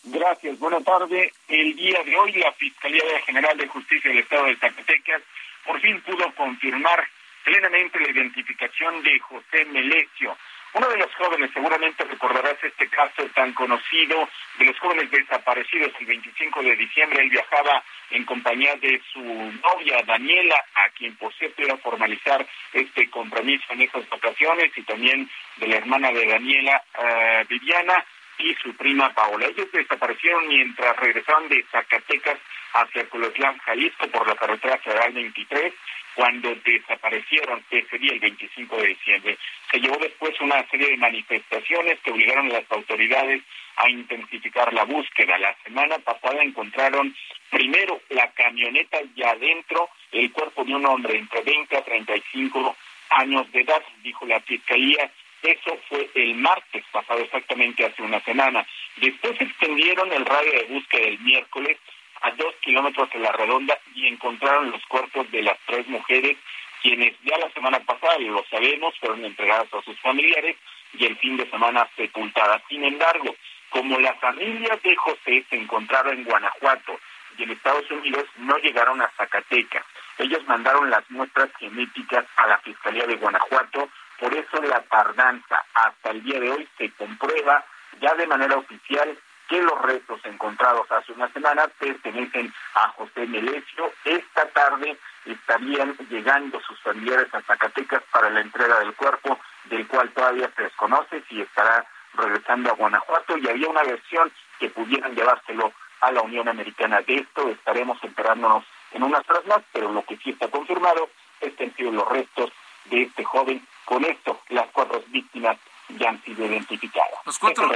Gracias, buenas tardes. El día de hoy la Fiscalía General de Justicia del Estado de Zacatecas por fin pudo confirmar plenamente la identificación de José Melesio, uno de los jóvenes, seguramente recordarás este caso tan conocido de los jóvenes desaparecidos el 25 de diciembre. Él viajaba en compañía de su novia Daniela, a quien por cierto iba a formalizar este compromiso en esas vacaciones, y también de la hermana de Daniela, eh, Viviana, y su prima Paola. Ellos desaparecieron mientras regresaban de Zacatecas hacia Colotlán, Jalisco, por la carretera federal 23 cuando desaparecieron ese día, el 25 de diciembre. Se llevó después una serie de manifestaciones que obligaron a las autoridades a intensificar la búsqueda. La semana pasada encontraron primero la camioneta y adentro el cuerpo de un hombre entre 20 a 35 años de edad, dijo la fiscalía. Eso fue el martes pasado, exactamente hace una semana. Después extendieron el radio de búsqueda el miércoles a dos kilómetros de la redonda y encontraron los cuerpos de las tres mujeres, quienes ya la semana pasada, lo sabemos, fueron entregadas a sus familiares y el fin de semana sepultadas. Sin embargo, como la familia de José se encontraba en Guanajuato y en Estados Unidos, no llegaron a Zacatecas. Ellos mandaron las muestras genéticas a la Fiscalía de Guanajuato, por eso la tardanza hasta el día de hoy se comprueba ya de manera oficial que los restos encontrados hace una semana pertenecen a José Melesio. Esta tarde estarían llegando sus familiares a Zacatecas para la entrega del cuerpo, del cual todavía se desconoce si estará regresando a Guanajuato y había una versión que pudieran llevárselo a la Unión Americana. De esto estaremos enterándonos en unas horas más, pero lo que sí está confirmado es que han sido los restos de este joven. Con esto, las cuatro víctimas ya han sido identificadas. Los cuatro,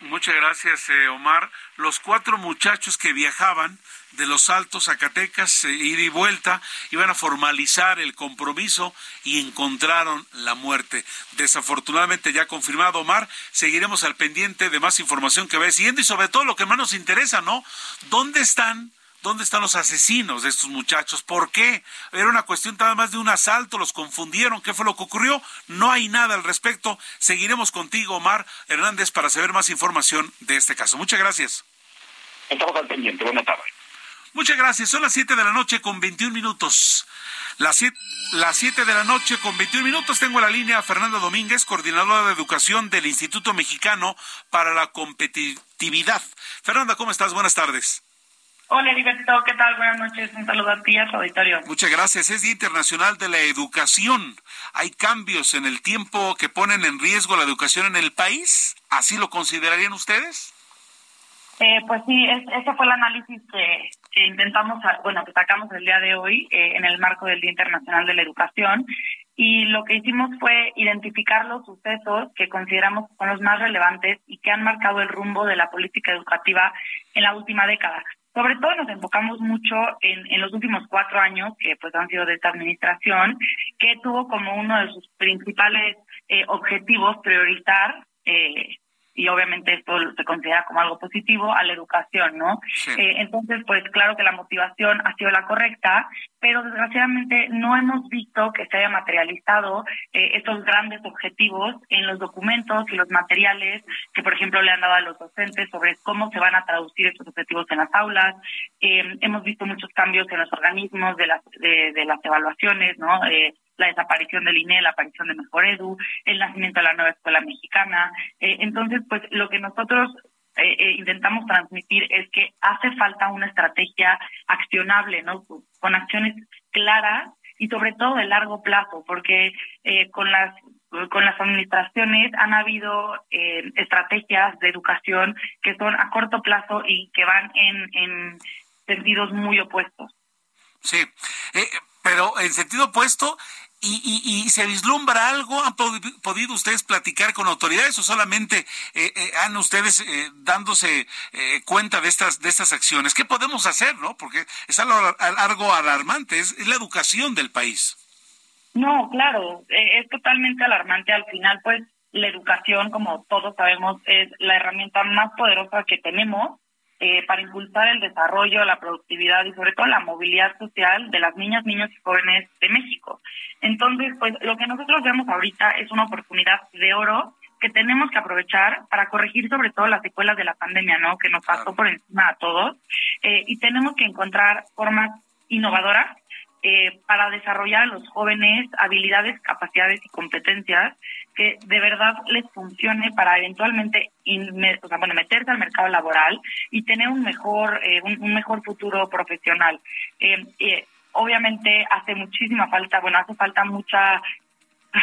muchas gracias, eh, Omar. Los cuatro muchachos que viajaban de los Altos Zacatecas, eh, ida y vuelta, iban a formalizar el compromiso y encontraron la muerte. Desafortunadamente ya confirmado, Omar, seguiremos al pendiente de más información que va siguiendo y sobre todo lo que más nos interesa, ¿no? ¿Dónde están? ¿Dónde están los asesinos de estos muchachos? ¿Por qué? Era una cuestión nada más de un asalto, los confundieron, ¿qué fue lo que ocurrió? No hay nada al respecto. Seguiremos contigo, Omar Hernández, para saber más información de este caso. Muchas gracias. Estamos al pendiente. Buenas tardes. Muchas gracias. Son las 7 de la noche con 21 minutos. Las 7, las 7 de la noche con 21 minutos tengo la línea a Fernanda Domínguez, coordinadora de educación del Instituto Mexicano para la Competitividad. Fernanda, ¿cómo estás? Buenas tardes. Hola, Heriberto, ¿qué tal? Buenas noches. Un saludo a ti a tu auditorio. Muchas gracias. Es Día Internacional de la Educación. ¿Hay cambios en el tiempo que ponen en riesgo la educación en el país? ¿Así lo considerarían ustedes? Eh, pues sí, ese fue el análisis que, intentamos, bueno, que sacamos el día de hoy eh, en el marco del Día Internacional de la Educación. Y lo que hicimos fue identificar los sucesos que consideramos son los más relevantes y que han marcado el rumbo de la política educativa en la última década. Sobre todo nos enfocamos mucho en, en los últimos cuatro años, que pues han sido de esta administración, que tuvo como uno de sus principales eh, objetivos priorizar eh, y obviamente esto se considera como algo positivo a la educación, ¿no? Eh, entonces, pues claro que la motivación ha sido la correcta, pero desgraciadamente no hemos visto que se haya materializado eh, estos grandes objetivos en los documentos y los materiales que, por ejemplo, le han dado a los docentes sobre cómo se van a traducir estos objetivos en las aulas. Eh, hemos visto muchos cambios en los organismos de las, de, de las evaluaciones, ¿no? Eh, la desaparición del INE, la aparición de Mejor Edu, el nacimiento de la nueva escuela mexicana. Eh, entonces, pues lo que nosotros eh, eh, intentamos transmitir es que hace falta una estrategia accionable, ¿no? Con acciones claras y sobre todo de largo plazo, porque con las con las administraciones han habido estrategias de educación que son a corto plazo y que van en, en sentidos muy opuestos. Sí, pero en sentido opuesto y, se vislumbra algo? ¿Han podido ustedes platicar con autoridades o solamente eh, eh, han ustedes eh, dándose cuenta de estas de estas acciones? ¿Qué podemos hacer, no? Porque es algo, alarmante, es, la educación del país. No, claro, es totalmente alarmante. Al final, pues, la educación, como todos sabemos, es la herramienta más poderosa que tenemos eh, para impulsar el desarrollo, la productividad y sobre todo la movilidad social de las niñas, niños y jóvenes de México. Entonces, pues lo que nosotros vemos ahorita es una oportunidad de oro que tenemos que aprovechar para corregir sobre todo las secuelas de la pandemia, ¿no? Que nos pasó por encima a todos. Eh, y tenemos que encontrar formas innovadoras eh, para desarrollar a los jóvenes habilidades, capacidades y competencias que de verdad les funcione para eventualmente o sea, bueno, meterse al mercado laboral y tener un mejor eh, un, mejor futuro profesional. Eh, eh, obviamente hace muchísima falta, bueno, hace falta mucha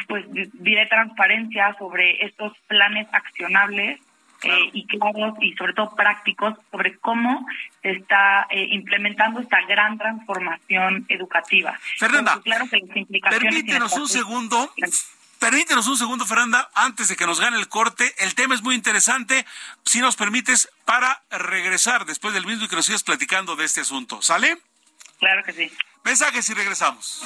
pues diré transparencia sobre estos planes accionables y claros y sobre todo prácticos sobre cómo se está implementando esta gran transformación educativa. Fernanda, claro que las implicaciones permítenos un segundo. Permítenos un segundo, Fernanda, antes de que nos gane el corte. El tema es muy interesante. Si nos permites, para regresar después del mismo y que nos sigas platicando de este asunto. ¿Sale? Claro que sí. Mensajes y regresamos.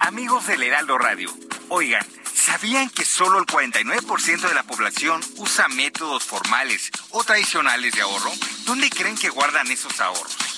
Amigos del Heraldo Radio, oigan, ¿sabían que solo el 49% de la población usa métodos formales o tradicionales de ahorro? ¿Dónde creen que guardan esos ahorros?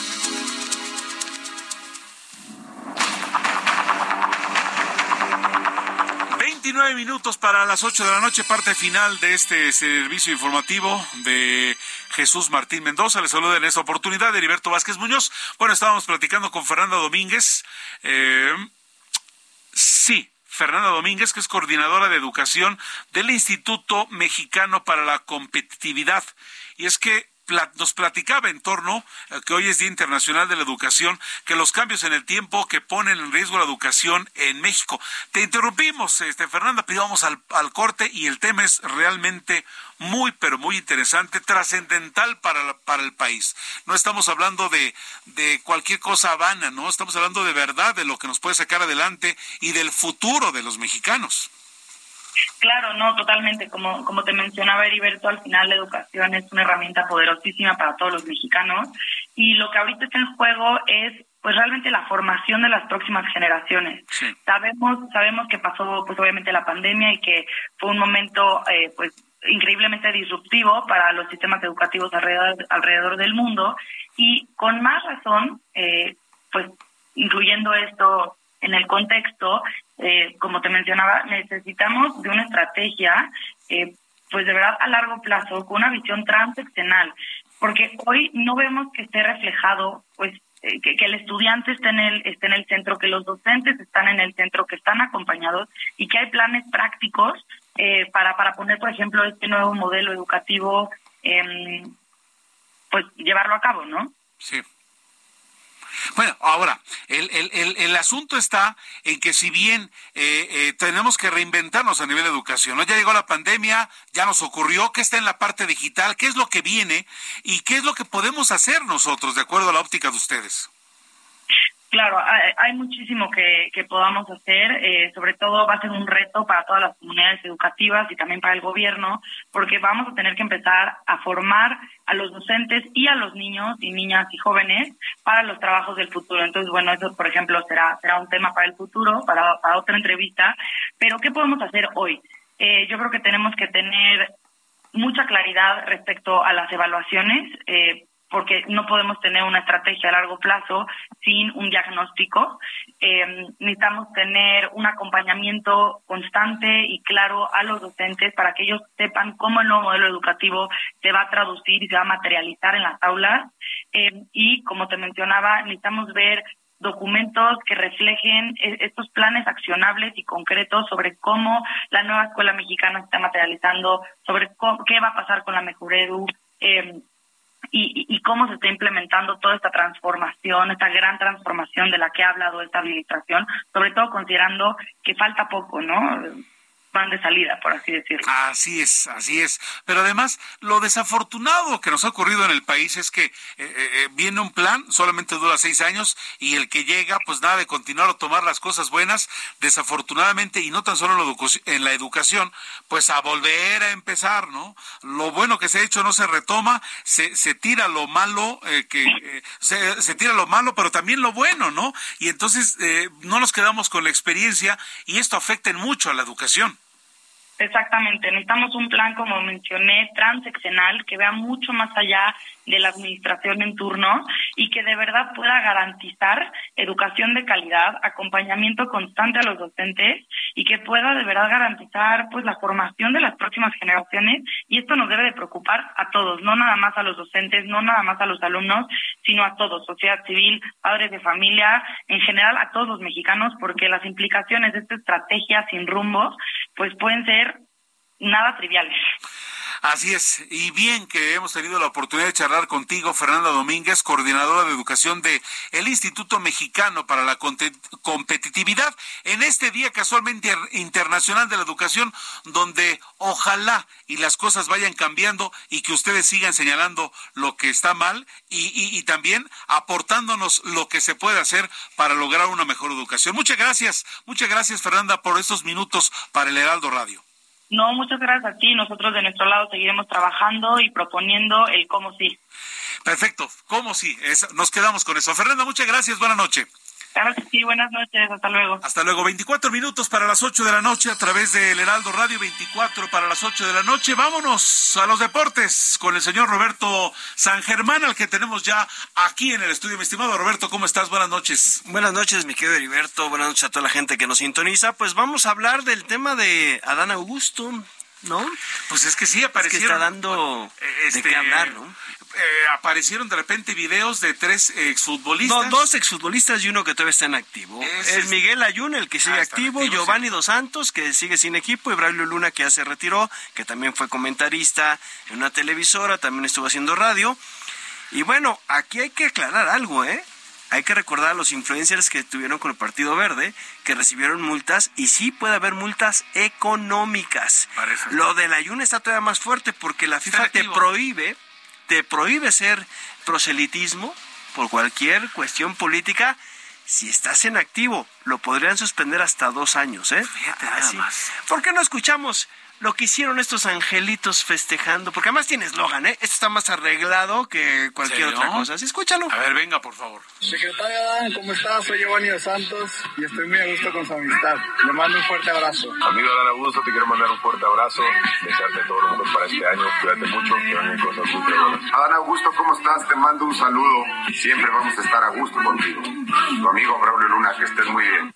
29 minutos para las 8 de la noche, parte final de este servicio informativo de Jesús Martín Mendoza. Les saluda en esta oportunidad Heriberto Vázquez Muñoz. Bueno, estábamos platicando con Fernanda Domínguez. Eh, sí, Fernanda Domínguez, que es coordinadora de educación del Instituto Mexicano para la Competitividad. Y es que nos platicaba en torno, eh, que hoy es Día Internacional de la Educación, que los cambios en el tiempo que ponen en riesgo la educación en México. Te interrumpimos, este, Fernanda, pero al, al corte y el tema es realmente muy, pero muy interesante, trascendental para, para el país. No estamos hablando de, de cualquier cosa vana, ¿no? Estamos hablando de verdad, de lo que nos puede sacar adelante y del futuro de los mexicanos. Claro, no, totalmente. Como, como te mencionaba Heriberto, al final la educación es una herramienta poderosísima para todos los mexicanos y lo que ahorita está en juego es pues realmente la formación de las próximas generaciones. Sabemos sabemos que pasó pues obviamente la pandemia y que fue un momento eh, pues increíblemente disruptivo para los sistemas educativos alrededor, alrededor del mundo y con más razón eh, pues incluyendo esto en el contexto, eh, como te mencionaba, necesitamos de una estrategia, eh, pues de verdad a largo plazo, con una visión transeccional, porque hoy no vemos que esté reflejado, pues eh, que, el estudiante esté en el, esté en el centro, que los docentes están en el centro, que están acompañados y que hay planes prácticos para, para poner, por ejemplo, este nuevo modelo educativo, em, pues llevarlo a cabo, ¿no? Sí. Bueno, ahora, el, el, el, asunto está en que si bien eh, eh, tenemos que reinventarnos a nivel de educación, ya llegó la pandemia, ya nos ocurrió, ¿qué está en la parte digital? ¿Qué es lo que viene? ¿Y qué es lo que podemos hacer nosotros, de acuerdo a la óptica de ustedes? Claro, hay, muchísimo que, podamos hacer, eh, sobre todo va a ser un reto para todas las comunidades educativas y también para el gobierno, porque vamos a tener que empezar a formar a los docentes y a los niños y niñas y jóvenes para los trabajos del futuro. Entonces, bueno, eso, por ejemplo, será, será un tema para el futuro, para, para otra entrevista, pero ¿qué podemos hacer hoy? Eh, yo creo que tenemos que tener mucha claridad respecto a las evaluaciones. Eh, porque no podemos tener una estrategia a largo plazo sin un diagnóstico. Eh, necesitamos tener un acompañamiento constante y claro a los docentes para que ellos sepan cómo el nuevo modelo educativo se va a traducir y se va a materializar en las aulas. Eh, y como te mencionaba, necesitamos ver documentos que reflejen e-, estos planes accionables y concretos sobre cómo la nueva escuela mexicana se está materializando, sobre qué va a pasar con la mejor edu, eh, y, y, cómo se está implementando toda esta transformación, esta gran transformación de la que ha hablado esta administración, sobre todo considerando que falta poco, ¿no? Van de salida, por así decirlo. Así es, así es. Pero además, lo desafortunado que nos ha ocurrido en el país es que eh, eh, eh, viene un plan, solamente dura seis años, y el que llega, pues nada de continuar o tomar las cosas buenas, desafortunadamente, y no tan solo en la educación, pues a volver a empezar, ¿no? Lo bueno que se ha hecho no se retoma, se, se tira lo malo, que se, se, tira lo malo, pero también lo bueno, ¿no? Y entonces no nos quedamos con la experiencia y esto afecta en mucho a la educación. Exactamente, necesitamos un plan, como mencioné, transeccional, que vea mucho más allá de la administración en turno y que de verdad pueda garantizar educación de calidad, acompañamiento constante a los docentes y que pueda de verdad garantizar pues la formación de las próximas generaciones. Y esto nos debe de preocupar a todos, no nada más a los docentes, no nada más a los alumnos, sino a todos, sociedad civil, padres de familia, en general a todos los mexicanos porque las implicaciones de esta estrategia sin rumbo pues pueden ser nada triviales. Así es, y bien que hemos tenido la oportunidad de charlar contigo, Fernanda Domínguez, coordinadora de educación de el Instituto Mexicano para la Competitividad, en este día casualmente internacional de la educación, donde ojalá y las cosas vayan cambiando y que ustedes sigan señalando lo que está mal y, y también aportándonos lo que se puede hacer para lograr una mejor educación. Muchas gracias, muchas gracias Fernanda por estos minutos para el Heraldo Radio. No, muchas gracias a ti. Nosotros de nuestro lado seguiremos trabajando y proponiendo el cómo sí. Perfecto, cómo sí. nos quedamos con eso. Fernanda, muchas gracias. Buenas noches. Claro que sí, buenas noches, hasta luego. Hasta luego, 24 minutos para las 8 de la noche a través del Heraldo Radio, 24 para las 8 de la noche. Vámonos a los deportes con el señor Roberto San Germán, al que tenemos ya aquí en el estudio. Mi estimado Roberto, ¿cómo estás? Buenas noches. Buenas noches, mi querido Heriberto. Buenas noches a toda la gente que nos sintoniza. Pues vamos a hablar del tema de Adán Augusto, ¿no? Pues es que sí, aparecieron. Es que está dando de qué hablar, ¿no? Eh, aparecieron de repente videos de tres exfutbolistas. No, dos exfutbolistas y uno que todavía está en activo. Es, Miguel Ayun, el que sigue Ah, activo, activo, Giovanni Dos Santos, que sigue sin equipo, y Braulio Luna, que ya se retiró, que también fue comentarista en una televisora, también estuvo haciendo radio. Y bueno, aquí hay que aclarar algo, ¿eh? Hay que recordar a los influencers que estuvieron con el Partido Verde, que recibieron multas, y sí puede haber multas económicas. Lo del ayuno está todavía más fuerte porque la FIFA te prohíbe, te prohíbe ser proselitismo por cualquier cuestión política. Si estás en activo, lo podrían suspender hasta dos años, ¿eh? Así. ¿Por qué no escuchamos lo que hicieron estos angelitos festejando? Porque además tiene eslogan, ¿eh? Esto está más arreglado que cualquier ¿Serio? otra cosa. Así, escúchalo. A ver, venga, por favor. Secretaria Dan, ¿cómo estás? Soy Giovanni Santos y estoy muy a gusto con su amistad. Le mando un fuerte abrazo. Amigo Adán Augusto, te quiero mandar un fuerte abrazo, desearte todo lo mejor para este año, cuídate mucho, que vengan cosas muy buenas. Adán Augusto, ¿cómo estás? Te mando un saludo. Siempre vamos a estar a gusto contigo. Tu amigo Braulio Luna, que estés muy bien.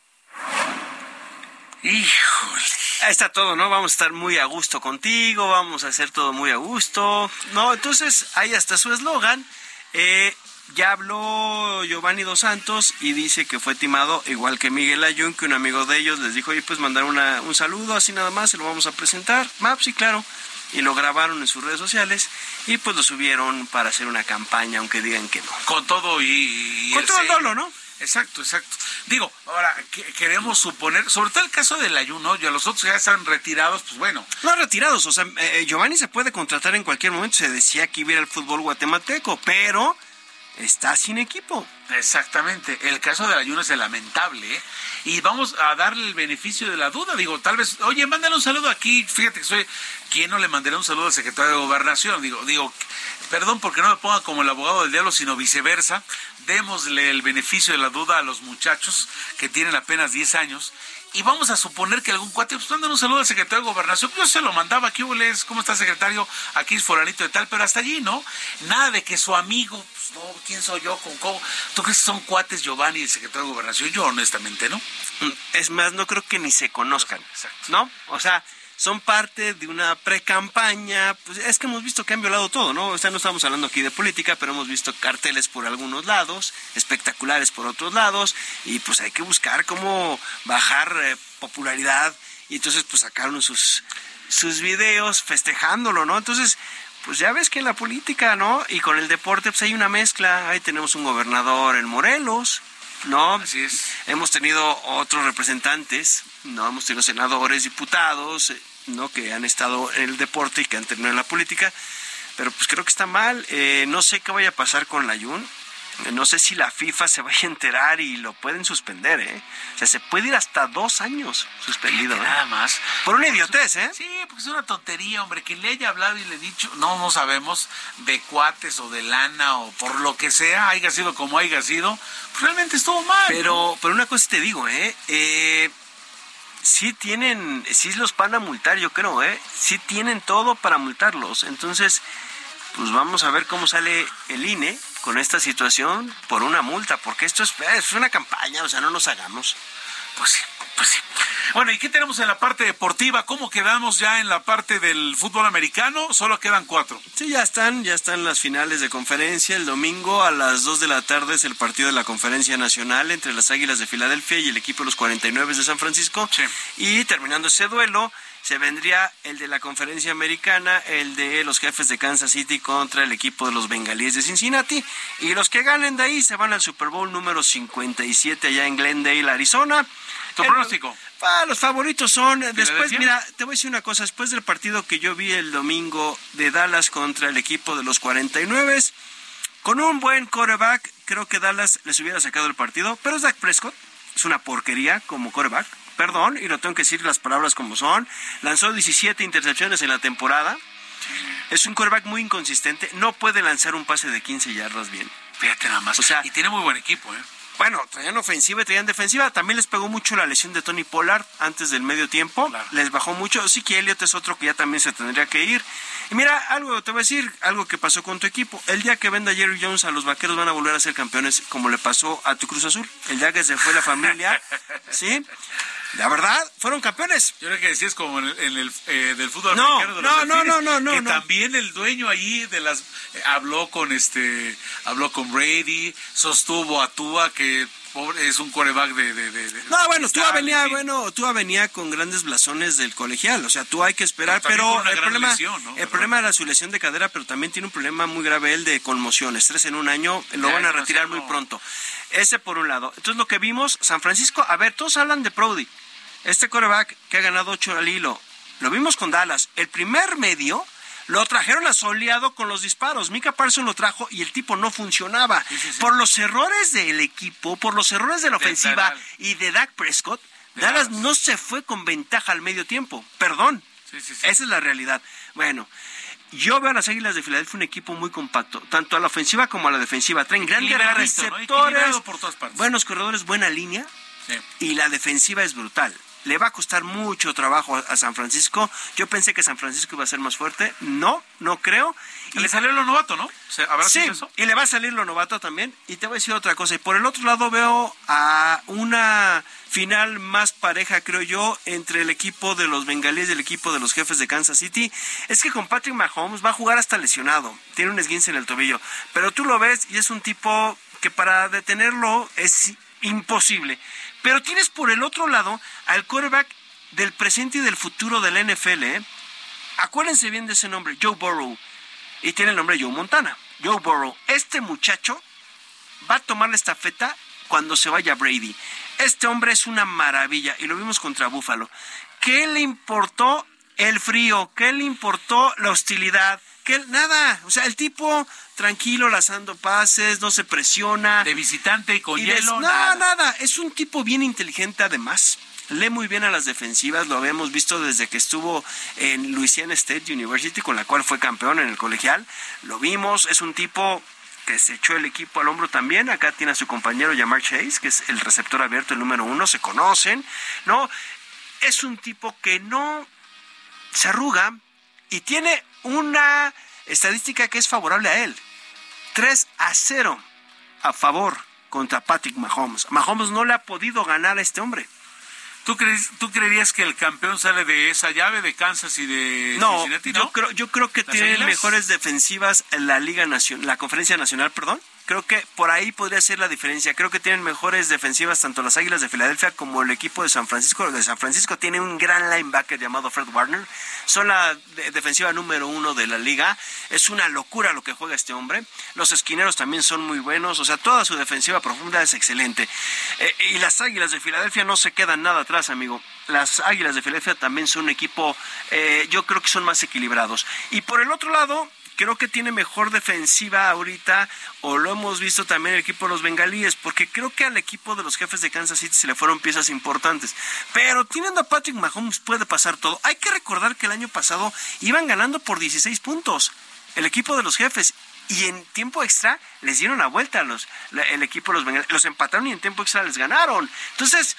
Híjole. Ahí está todo, ¿no? Vamos a estar muy a gusto contigo, vamos a hacer todo muy a gusto. No, entonces ahí está su eslogan. Eh, ya habló Giovanni Dos Santos y dice que fue timado, igual que Miguel Ayun, que un amigo de ellos les dijo, oye, pues mandar una, un saludo, así nada más, se lo vamos a presentar. Maps, sí, claro. Y lo grabaron en sus redes sociales y pues lo subieron para hacer una campaña, aunque digan que no. Con todo y... y Con todo el dolo, ¿no? Exacto, exacto. Digo, ahora, que- queremos suponer, sobre todo el caso del ayuno, ya los otros ya están retirados, pues bueno. No retirados, o sea, eh, Giovanni se puede contratar en cualquier momento. Se decía que iba a al fútbol guatemalteco, pero está sin equipo. Exactamente. El caso del ayuno es lamentable, ¿eh? Y vamos a darle el beneficio de la duda. Digo, tal vez, oye, mándale un saludo aquí. Fíjate que soy. ¿Quién no le mandará un saludo al secretario de Gobernación? Digo, digo, perdón porque no me ponga como el abogado del diablo, sino viceversa. Démosle el beneficio de la duda a los muchachos que tienen apenas 10 años. Y vamos a suponer que algún cuate, pues mándale un saludo al secretario de Gobernación. Yo se lo mandaba, aquí, les, ¿cómo está secretario? Aquí es foranito de tal, pero hasta allí, ¿no? Nada de que su amigo, pues no, ¿quién soy yo? ¿Con cómo? ¿Tú crees que son cuates Giovanni y el secretario de Gobernación? Yo honestamente, ¿no? Es más, no creo que ni se conozcan, ¿no? O sea, son parte de una pre-campaña. Pues es que hemos visto que han violado todo, ¿no? O sea, no estamos hablando aquí de política, pero hemos visto carteles por algunos lados, espectaculares por otros lados, y pues hay que buscar cómo bajar eh, popularidad. Y entonces, pues sacaron sus, sus videos festejándolo, ¿no? Entonces, pues ya ves que en la política, ¿no? Y con el deporte, pues hay una mezcla. Ahí tenemos un gobernador en Morelos, ¿no? Así es. Hemos tenido otros representantes, ¿no? Hemos tenido senadores, diputados, eh, ¿no? Que han estado en el deporte y que han terminado en la política. Pero pues creo que está mal. Eh, no sé qué vaya a pasar con la Jun. Eh, No sé si la FIFA se vaya a enterar y lo pueden suspender, ¿eh? O sea, se puede ir hasta dos años suspendido. ¿eh? Nada más. Por una idiotez, ¿eh? Sí, porque es una tontería, hombre. Que le haya hablado y le he dicho, no, no sabemos, de cuates o de lana o por lo que sea, haya sido como haya sido, pues realmente estuvo mal. Pero, pero una cosa te digo, ¿eh? eh sí tienen, sí los van a multar, yo creo, ¿eh? Sí tienen todo para multarlos. Entonces, pues vamos a ver cómo sale el INE con esta situación por una multa, porque esto es, es una campaña, o sea, no nos hagamos. Pues sí, pues sí. Bueno, ¿y qué tenemos en la parte deportiva? ¿Cómo quedamos ya en la parte del fútbol americano? Solo quedan cuatro. Sí, ya están, ya están las finales de conferencia. El domingo a las 2 de la tarde es el partido de la conferencia nacional entre las Águilas de Filadelfia y el equipo de los 49 de San Francisco. Y terminando ese duelo, se vendría el de la conferencia americana, el de los jefes de Kansas City contra el equipo de los bengalíes de Cincinnati. Y los que ganen de ahí se van al Super Bowl número 57 allá en Glendale, Arizona. ¿Tu pronóstico? Ah, los favoritos son, después, mira, te voy a decir una cosa, después del partido que yo vi el domingo de Dallas contra el equipo de los 49, con un buen quarterback, creo que Dallas les hubiera sacado el partido, pero es Dak Prescott, es una porquería como quarterback, perdón, y lo tengo que decir las palabras como son, lanzó 17 intercepciones en la temporada, es un quarterback muy inconsistente, no puede lanzar un pase de 15 yardas bien. Fíjate nada más. O sea, y tiene muy buen equipo, ¿eh? bueno, traían ofensiva y traían defensiva. También les pegó mucho la lesión de Tony Pollard antes del medio tiempo. Les bajó mucho. Sí que Elliot es otro que ya también se tendría que ir. Y mira, algo te voy a decir, algo que pasó con tu equipo. El día que venda Jerry Jones a los vaqueros van a volver a ser campeones, como le pasó a tu Cruz Azul. El día que se fue la familia, (laughs) ¿sí? La verdad, fueron campeones. Yo creo que decías como en el, eh, del fútbol no, americano de no, no, no, no, no, que también el dueño ahí de las eh, habló con este habló con Brady, sostuvo a Tua que es un coreback de, de, no bueno Tua venía bueno Tua venía con grandes blasones del colegial o sea tú hay que esperar pero, el problema el problema era su lesión de cadera pero también tiene un problema muy grave el de conmoción estrés en un año lo van a retirar muy pronto. Ese por un lado. Entonces lo que vimos San Francisco a ver todos hablan de Prody. Este coreback que ha ganado ocho al hilo, lo vimos con Dallas. El primer medio lo trajeron asoleado con los disparos. Mika Parsons lo trajo y el tipo no funcionaba. Por los errores del equipo, por los errores de la ofensiva y de Dak Prescott, Dallas no se fue con ventaja al medio tiempo. Perdón. Esa es la realidad. Bueno, yo veo a las Águilas de Filadelfia un equipo muy compacto, tanto a la ofensiva como a la defensiva. Traen grandes receptores, buenos corredores, buena línea. Y la defensiva es brutal le va a costar mucho trabajo a, San Francisco. Yo pensé que San Francisco iba a ser más fuerte. No, no creo. Y le salió lo novato, ¿no? sí, y le va a salir lo novato también. Y te voy a decir otra cosa. Y por el otro lado veo a una final más pareja, creo yo, entre el equipo de los bengalíes y el equipo de los jefes de Kansas City. Es que con Patrick Mahomes va a jugar hasta lesionado. Tiene un esguince en el tobillo. Pero tú lo ves y es un tipo que para detenerlo es imposible. Pero tienes por el otro lado al quarterback del presente y del futuro del NFL. ¿eh? Acuérdense bien de ese nombre, Joe Burrow. Y tiene el nombre Joe Montana. Joe Burrow. Este muchacho va a tomar la estafeta cuando se vaya Brady. Este hombre es una maravilla y lo vimos contra Buffalo. ¿Qué le importó el frío? ¿Qué le importó la hostilidad? Que nada, o sea, el tipo tranquilo, lanzando pases, no se presiona. De visitante y con hielo. no, nada. es un tipo bien inteligente además. Lee muy bien a las defensivas, lo habíamos visto desde que estuvo en Louisiana State University, con la cual fue campeón en el colegial. Lo vimos, es un tipo que se echó el equipo al hombro también. Acá tiene a su compañero Jamar Chase, que es el receptor abierto, el número uno, se conocen, ¿no? Es un tipo que no se arruga y tiene una estadística que es favorable a él. 3 a 0 a favor contra Patrick Mahomes. Mahomes no le ha podido ganar a este hombre. ¿Tú, crees, ¿Tú creerías que el campeón sale de esa llave de Kansas y de no, Cincinnati? No, yo creo, yo creo que tiene mejores defensivas en la Liga Nacional, la Conferencia Nacional, perdón, Creo que por ahí podría ser la diferencia. Creo que tienen mejores defensivas tanto las Águilas de Filadelfia como el equipo de San Francisco. de San Francisco tiene un gran linebacker llamado Fred Warner. Son la defensiva número uno de la liga. Es una locura lo que juega este hombre. Los esquineros también son muy buenos. O sea, toda su defensiva profunda es excelente. Eh, y las Águilas de Filadelfia no se quedan nada atrás, amigo. Las Águilas de Filadelfia también son un equipo, eh, yo creo que son más equilibrados. Y por el otro lado, creo que tiene mejor defensiva ahorita, o lo hemos visto también el equipo de los bengalíes, porque creo que al equipo de los jefes de Kansas City se le fueron piezas importantes. Pero teniendo a Patrick Mahomes puede pasar todo. Hay que recordar que el año pasado iban ganando por 16 puntos el equipo de los jefes. Y en tiempo extra les dieron la vuelta a los, el equipo de los bengalíes. Los empataron y en tiempo extra les ganaron. Entonces,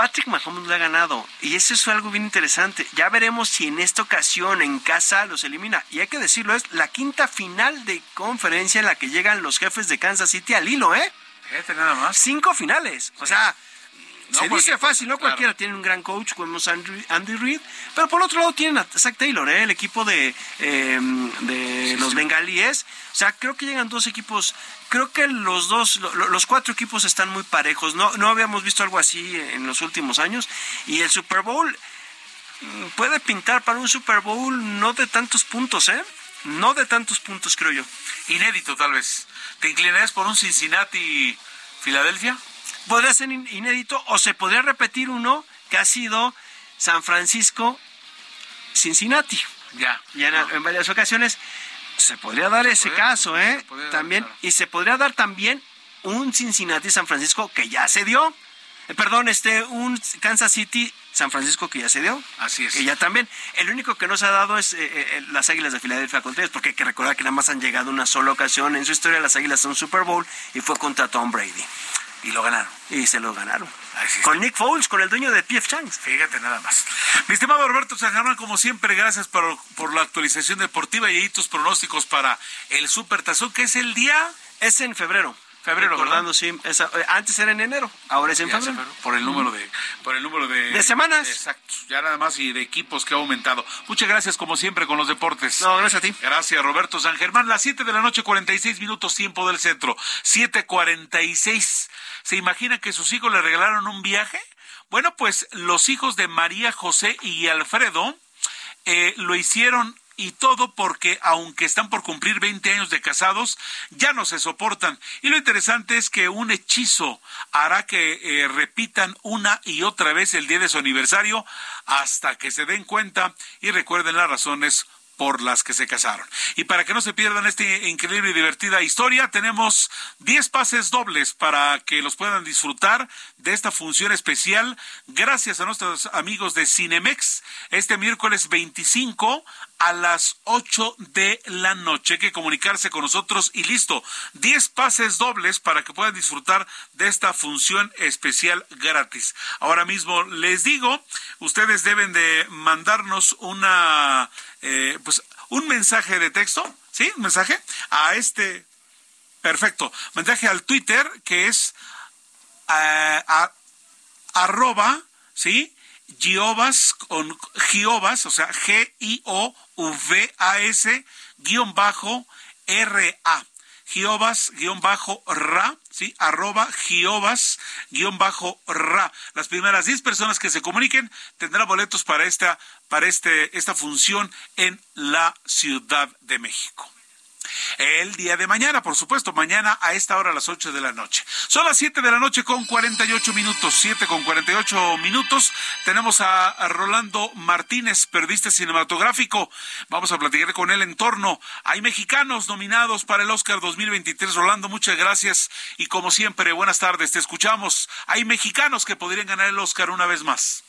Patrick Mahomes lo ha ganado y eso es algo bien interesante. Ya veremos si en esta ocasión en casa los elimina. Y hay que decirlo, es la quinta final de conferencia en la que llegan los jefes de Kansas City al hilo, ¿eh? Este nada más. Cinco finales. O sea, se dice fácil, no cualquiera tiene un gran coach como Andy, Andy Reid, pero por otro lado tienen a Zach Taylor, ¿eh? el equipo de, em, de los bengalíes. O sea, creo que llegan dos equipos, creo que los dos, los cuatro equipos están muy parejos. No, no habíamos visto algo así en los últimos años. Y el Super Bowl mm, puede pintar para un Super Bowl no de tantos puntos, ¿eh? No de tantos puntos, creo yo. Inédito, tal vez. ¿Te inclinarías por un Cincinnati-Filadelfia? Podría ser inédito o se podría repetir uno que ha sido San Francisco Cincinnati. Ya. Y en, varias ocasiones se podría dar ese caso, ¿eh? También y se podría dar también un Cincinnati San Francisco que ya se dio. Eh, perdón, este un Kansas City San Francisco que ya se dio. Así es. Que ya también. El único que no se ha dado es eh, eh, las Águilas de Filadelfia contra ellos, porque hay que recordar que nada más han llegado una sola ocasión en su historia las Águilas a un Super Bowl y fue contra Tom Brady. Y lo ganaron. Y se lo ganaron. Con Nick Foles, con el dueño de PF Chang's. Fíjate nada más. Mi estimado Roberto San como siempre, gracias por, por la actualización deportiva y tus pronósticos para el Super Tazón, que es el día... Es en febrero. Febrero, Recordando, sí, eh, antes era en enero, ahora es en febrero. Por el número de, por el número de, de semanas. Exacto, ya nada más y de equipos que ha aumentado. Muchas gracias como siempre con los deportes. No, gracias a ti. Gracias Roberto San Germán. Las 7 de la noche, 46 minutos tiempo del centro. 7:46. ¿Se imagina que sus hijos le regalaron un viaje? Bueno, pues los hijos de María José y Alfredo eh, lo hicieron y todo porque aunque están por cumplir 20 años de casados, ya no se soportan. Y lo interesante es que un hechizo hará que eh, repitan una y otra vez el día de su aniversario hasta que se den cuenta y recuerden las razones por las que se casaron. Y para que no se pierdan esta increíble y divertida historia, tenemos 10 pases dobles para que los puedan disfrutar de esta función especial gracias a nuestros amigos de Cinemex este miércoles 25 a las 8 de la noche. Hay que comunicarse con nosotros y listo. 10 pases dobles para que puedan disfrutar de esta función especial gratis. Ahora mismo les digo, ustedes deben de mandarnos una eh, pues un mensaje de texto, ¿sí? Un mensaje a este, perfecto, mensaje al Twitter que es eh, arroba, ¿sí? Giovas con Giovas, o sea, G-I-O-V-A-S, guion bajo R-A. Giovas, guion bajo Ra, ¿sí? Arroba Giovas, guion bajo Ra. Las primeras 10 personas que se comuniquen tendrán boletos para esta para este, esta función en la Ciudad de México. El día de mañana, por supuesto, mañana a esta hora a las 8 de la noche. Son las 7 de la noche con 48 minutos, 7 con 48 minutos. Tenemos a, Rolando Martínez, periodista cinematográfico. Vamos a platicar con él en torno. Hay mexicanos nominados para el Oscar 2023. Rolando, muchas gracias. Y como siempre, buenas tardes, te escuchamos. Hay mexicanos que podrían ganar el Oscar una vez más.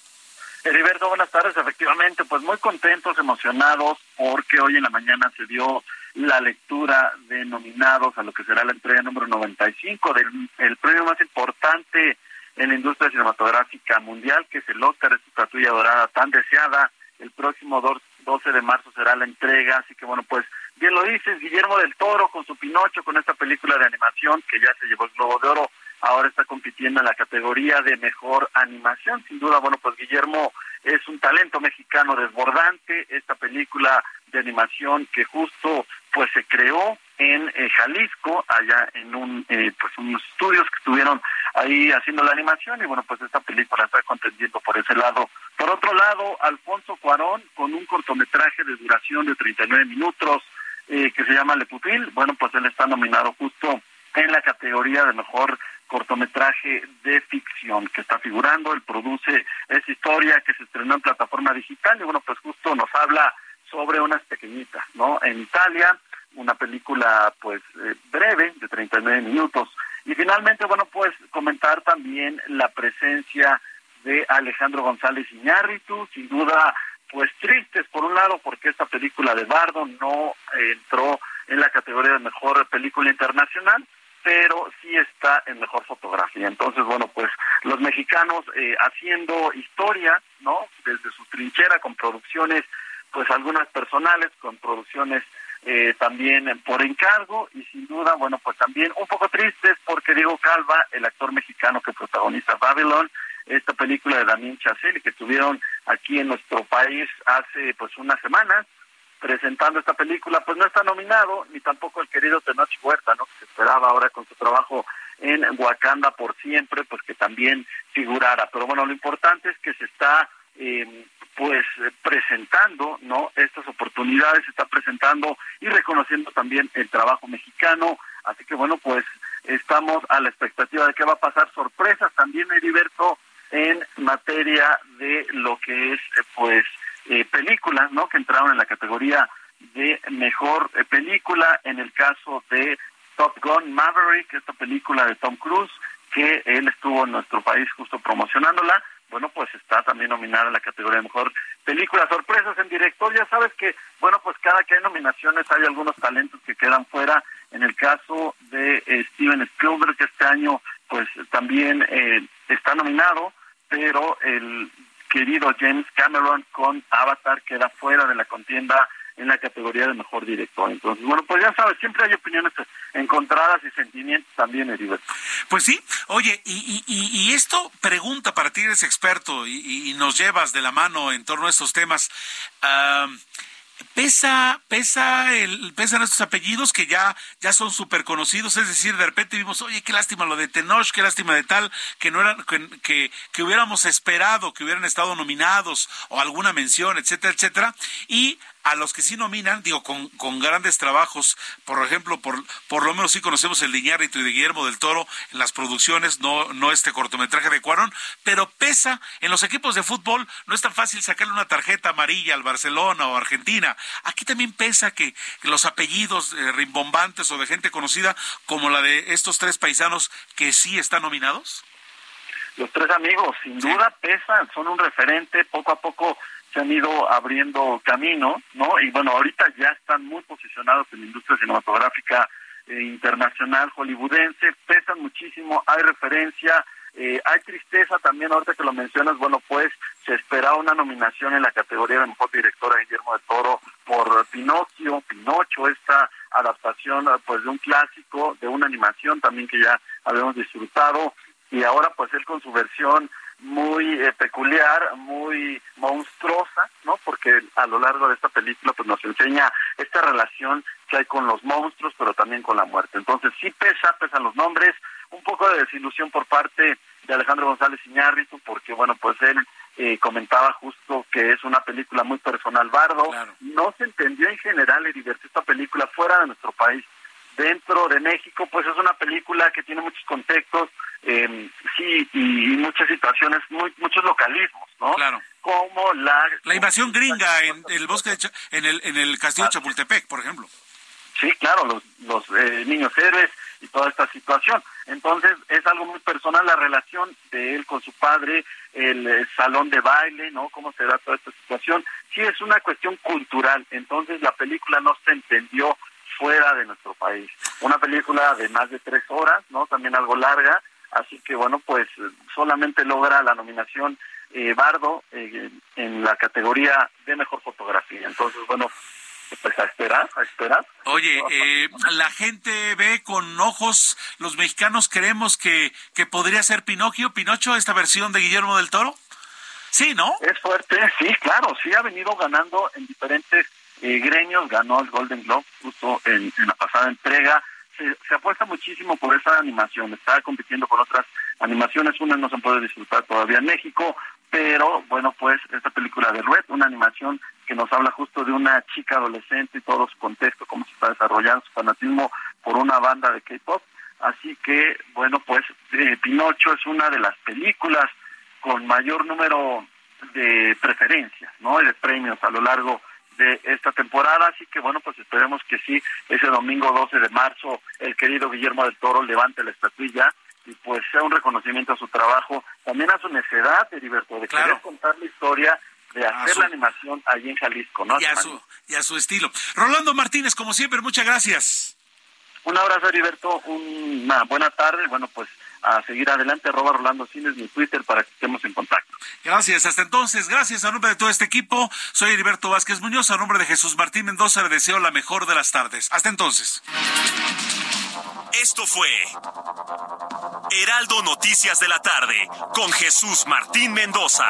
Heriberto, buenas tardes. Efectivamente, pues muy contentos, emocionados, porque hoy en la mañana se dio la lectura de nominados a lo que será la entrega número 95 del el premio más importante en la industria cinematográfica mundial, que es el Oscar, esta estatuilla dorada tan deseada. El próximo 12 de marzo será la entrega, así que bueno, pues bien lo dices, Guillermo del Toro con su Pinocho, con esta película de animación que ya se llevó el Globo de Oro ahora está compitiendo en la categoría de mejor animación. Sin duda, bueno, pues Guillermo es un talento mexicano desbordante. Esta película de animación que justo pues se creó en eh, Jalisco, allá en un eh, pues unos estudios que estuvieron ahí haciendo la animación y bueno, pues esta película está contendiendo por ese lado. Por otro lado, Alfonso Cuarón con un cortometraje de duración de 39 minutos eh, que se llama Le Pupil, bueno, pues él está nominado justo en la categoría de mejor cortometraje de ficción que está figurando. Él produce esa historia que se estrenó en plataforma digital y bueno, pues justo nos habla sobre unas pequeñitas, ¿no? En Italia, una película pues eh, breve de 39 minutos. Y finalmente, bueno, pues comentar también la presencia de Alejandro González Iñárritu, sin duda pues tristes por un lado porque esta película de Bardo no entró en la categoría de mejor película internacional, pero sí está en mejor fotografía. Entonces, bueno, pues los mexicanos eh, haciendo historia, ¿no? Desde su trinchera con producciones, pues algunas personales, con producciones eh, también por encargo y sin duda, bueno, pues también un poco tristes porque Diego Calva, el actor mexicano que protagoniza Babylon, esta película de Damien Chazelle que tuvieron aquí en nuestro país hace pues unas semanas, presentando esta película, pues no está nominado, ni tampoco el querido Tenoch Huerta, ¿no? Que se esperaba ahora con su trabajo en Wakanda por siempre, pues que también figurara. Pero bueno, lo importante es que se está, eh, pues, presentando, ¿no? Estas oportunidades, está presentando y reconociendo también el trabajo mexicano. Así que bueno, pues estamos a la expectativa de qué va a pasar. Sorpresas también, Heriberto, en materia de lo que es, eh, pues, eh, películas, ¿no? Que entraron en la categoría de mejor eh, película. En el caso de Top Gun Maverick, esta película de Tom Cruise, que él estuvo en nuestro país justo promocionándola. Bueno, pues está también nominada en la categoría de mejor película. Sorpresas en director, ya sabes que, bueno, pues cada que hay nominaciones hay algunos talentos que quedan fuera. En el caso de eh, Steven Spielberg, que este año, pues también eh, está nominado, pero el querido James Cameron con Avatar queda fuera de la contienda en la categoría de mejor director. Entonces, bueno, pues ya sabes, siempre hay opiniones encontradas y sentimientos también, Heriberto. Pues sí, oye, y, y, esto pregunta para ti, eres experto y, nos llevas de la mano en torno a estos temas pesa, pesa el, pesan estos apellidos que ya, ya son súper conocidos, es decir, de repente vimos, oye, qué lástima lo de Tenoch, qué lástima de tal, que no eran, que, que, hubiéramos esperado que hubieran estado nominados o alguna mención, etcétera, etcétera, y a los que sí nominan, digo, con, con grandes trabajos, por ejemplo, por, por lo menos sí conocemos el Liñarrito y de Guillermo del Toro en las producciones, no, no este cortometraje de Cuarón, pero pesa, en los equipos de fútbol no es tan fácil sacarle una tarjeta amarilla al Barcelona o Argentina. Aquí también pesa que los apellidos eh, rimbombantes o de gente conocida, como la de estos tres paisanos que sí están nominados. Los tres amigos, sin duda pesan, son un referente, poco a poco se han ido abriendo camino, ¿no? Y bueno, ahorita ya están muy posicionados en la industria cinematográfica eh, internacional hollywoodense, pesan muchísimo, hay referencia, eh, hay tristeza también, ahorita que lo mencionas, bueno, pues se esperaba una nominación en la categoría de mejor directora Guillermo del Toro por Pinocchio, Pinocho, esta adaptación pues de un clásico, de una animación también que ya habíamos disfrutado, y ahora pues él con su versión muy eh, peculiar, muy monstruosa, ¿no? Porque a lo largo de esta película pues nos enseña esta relación que hay con los monstruos, pero también con la muerte. Entonces sí pesa, pesan los nombres, un poco de desilusión por parte de Alejandro González Iñárritu, porque bueno, pues él eh, comentaba justo que es una película muy personal, Bardo. No se entendió en general, Heriberto, esta película fuera de nuestro país dentro de México, pues es una película que tiene muchos contextos, eh, sí, y, muchas situaciones, muy, muchos localismos, ¿no? Claro. Como la... La invasión gringa en el bosque, de en el, en el castillo de Chapultepec, por ejemplo. Sí, claro, los, los eh, niños héroes y toda esta situación. Entonces, es algo muy personal la relación de él con su padre, el, el salón de baile, ¿no? Cómo se da toda esta situación. Sí, es una cuestión cultural. Entonces, la película no se entendió fuera de nuestro país. Una película de más de tres horas, ¿no? También algo larga, así que bueno, pues solamente logra la nominación eh, Bardo eh, en la categoría de mejor fotografía. Entonces, bueno, pues a esperar, a esperar. Oye, eh, la gente ve con ojos, los mexicanos creemos que, que podría ser Pinocchio, Pinocho, esta versión de Guillermo del Toro. Sí, ¿no? Es fuerte, sí, claro, sí ha venido ganando en diferentes eh, Gremios ganó el Golden Globe justo en, la pasada entrega. Se, apuesta muchísimo por esa animación. Está compitiendo con otras animaciones. Una no se puede disfrutar todavía en México, pero bueno, pues esta película de Red, una animación que nos habla justo de una chica adolescente y todo su contexto, cómo se está desarrollando su fanatismo por una banda de K-pop. Así que, bueno, pues eh, Pinocho es una de las películas con mayor número de preferencias, ¿no? Y de premios a lo largo de esta temporada, así que bueno, pues esperemos que sí, ese domingo 12 de marzo el querido Guillermo del Toro levante la estatuilla y pues sea un reconocimiento a su trabajo, también a su necedad, Heriberto, de querer contar la historia de hacer la animación allí en Jalisco, ¿no? Y a, su, y a su estilo. Rolando Martínez, como siempre, muchas gracias. Un abrazo, Heriberto, una buena tarde, bueno, pues a seguir adelante, arroba Rolando Cines, mi Twitter, para que estemos en contacto. Gracias, hasta entonces, gracias a nombre de todo este equipo, soy Heriberto Vázquez Muñoz, a nombre de Jesús Martín Mendoza, le deseo la mejor de las tardes. Hasta entonces. Esto fue Heraldo Noticias de la tarde, con Jesús Martín Mendoza.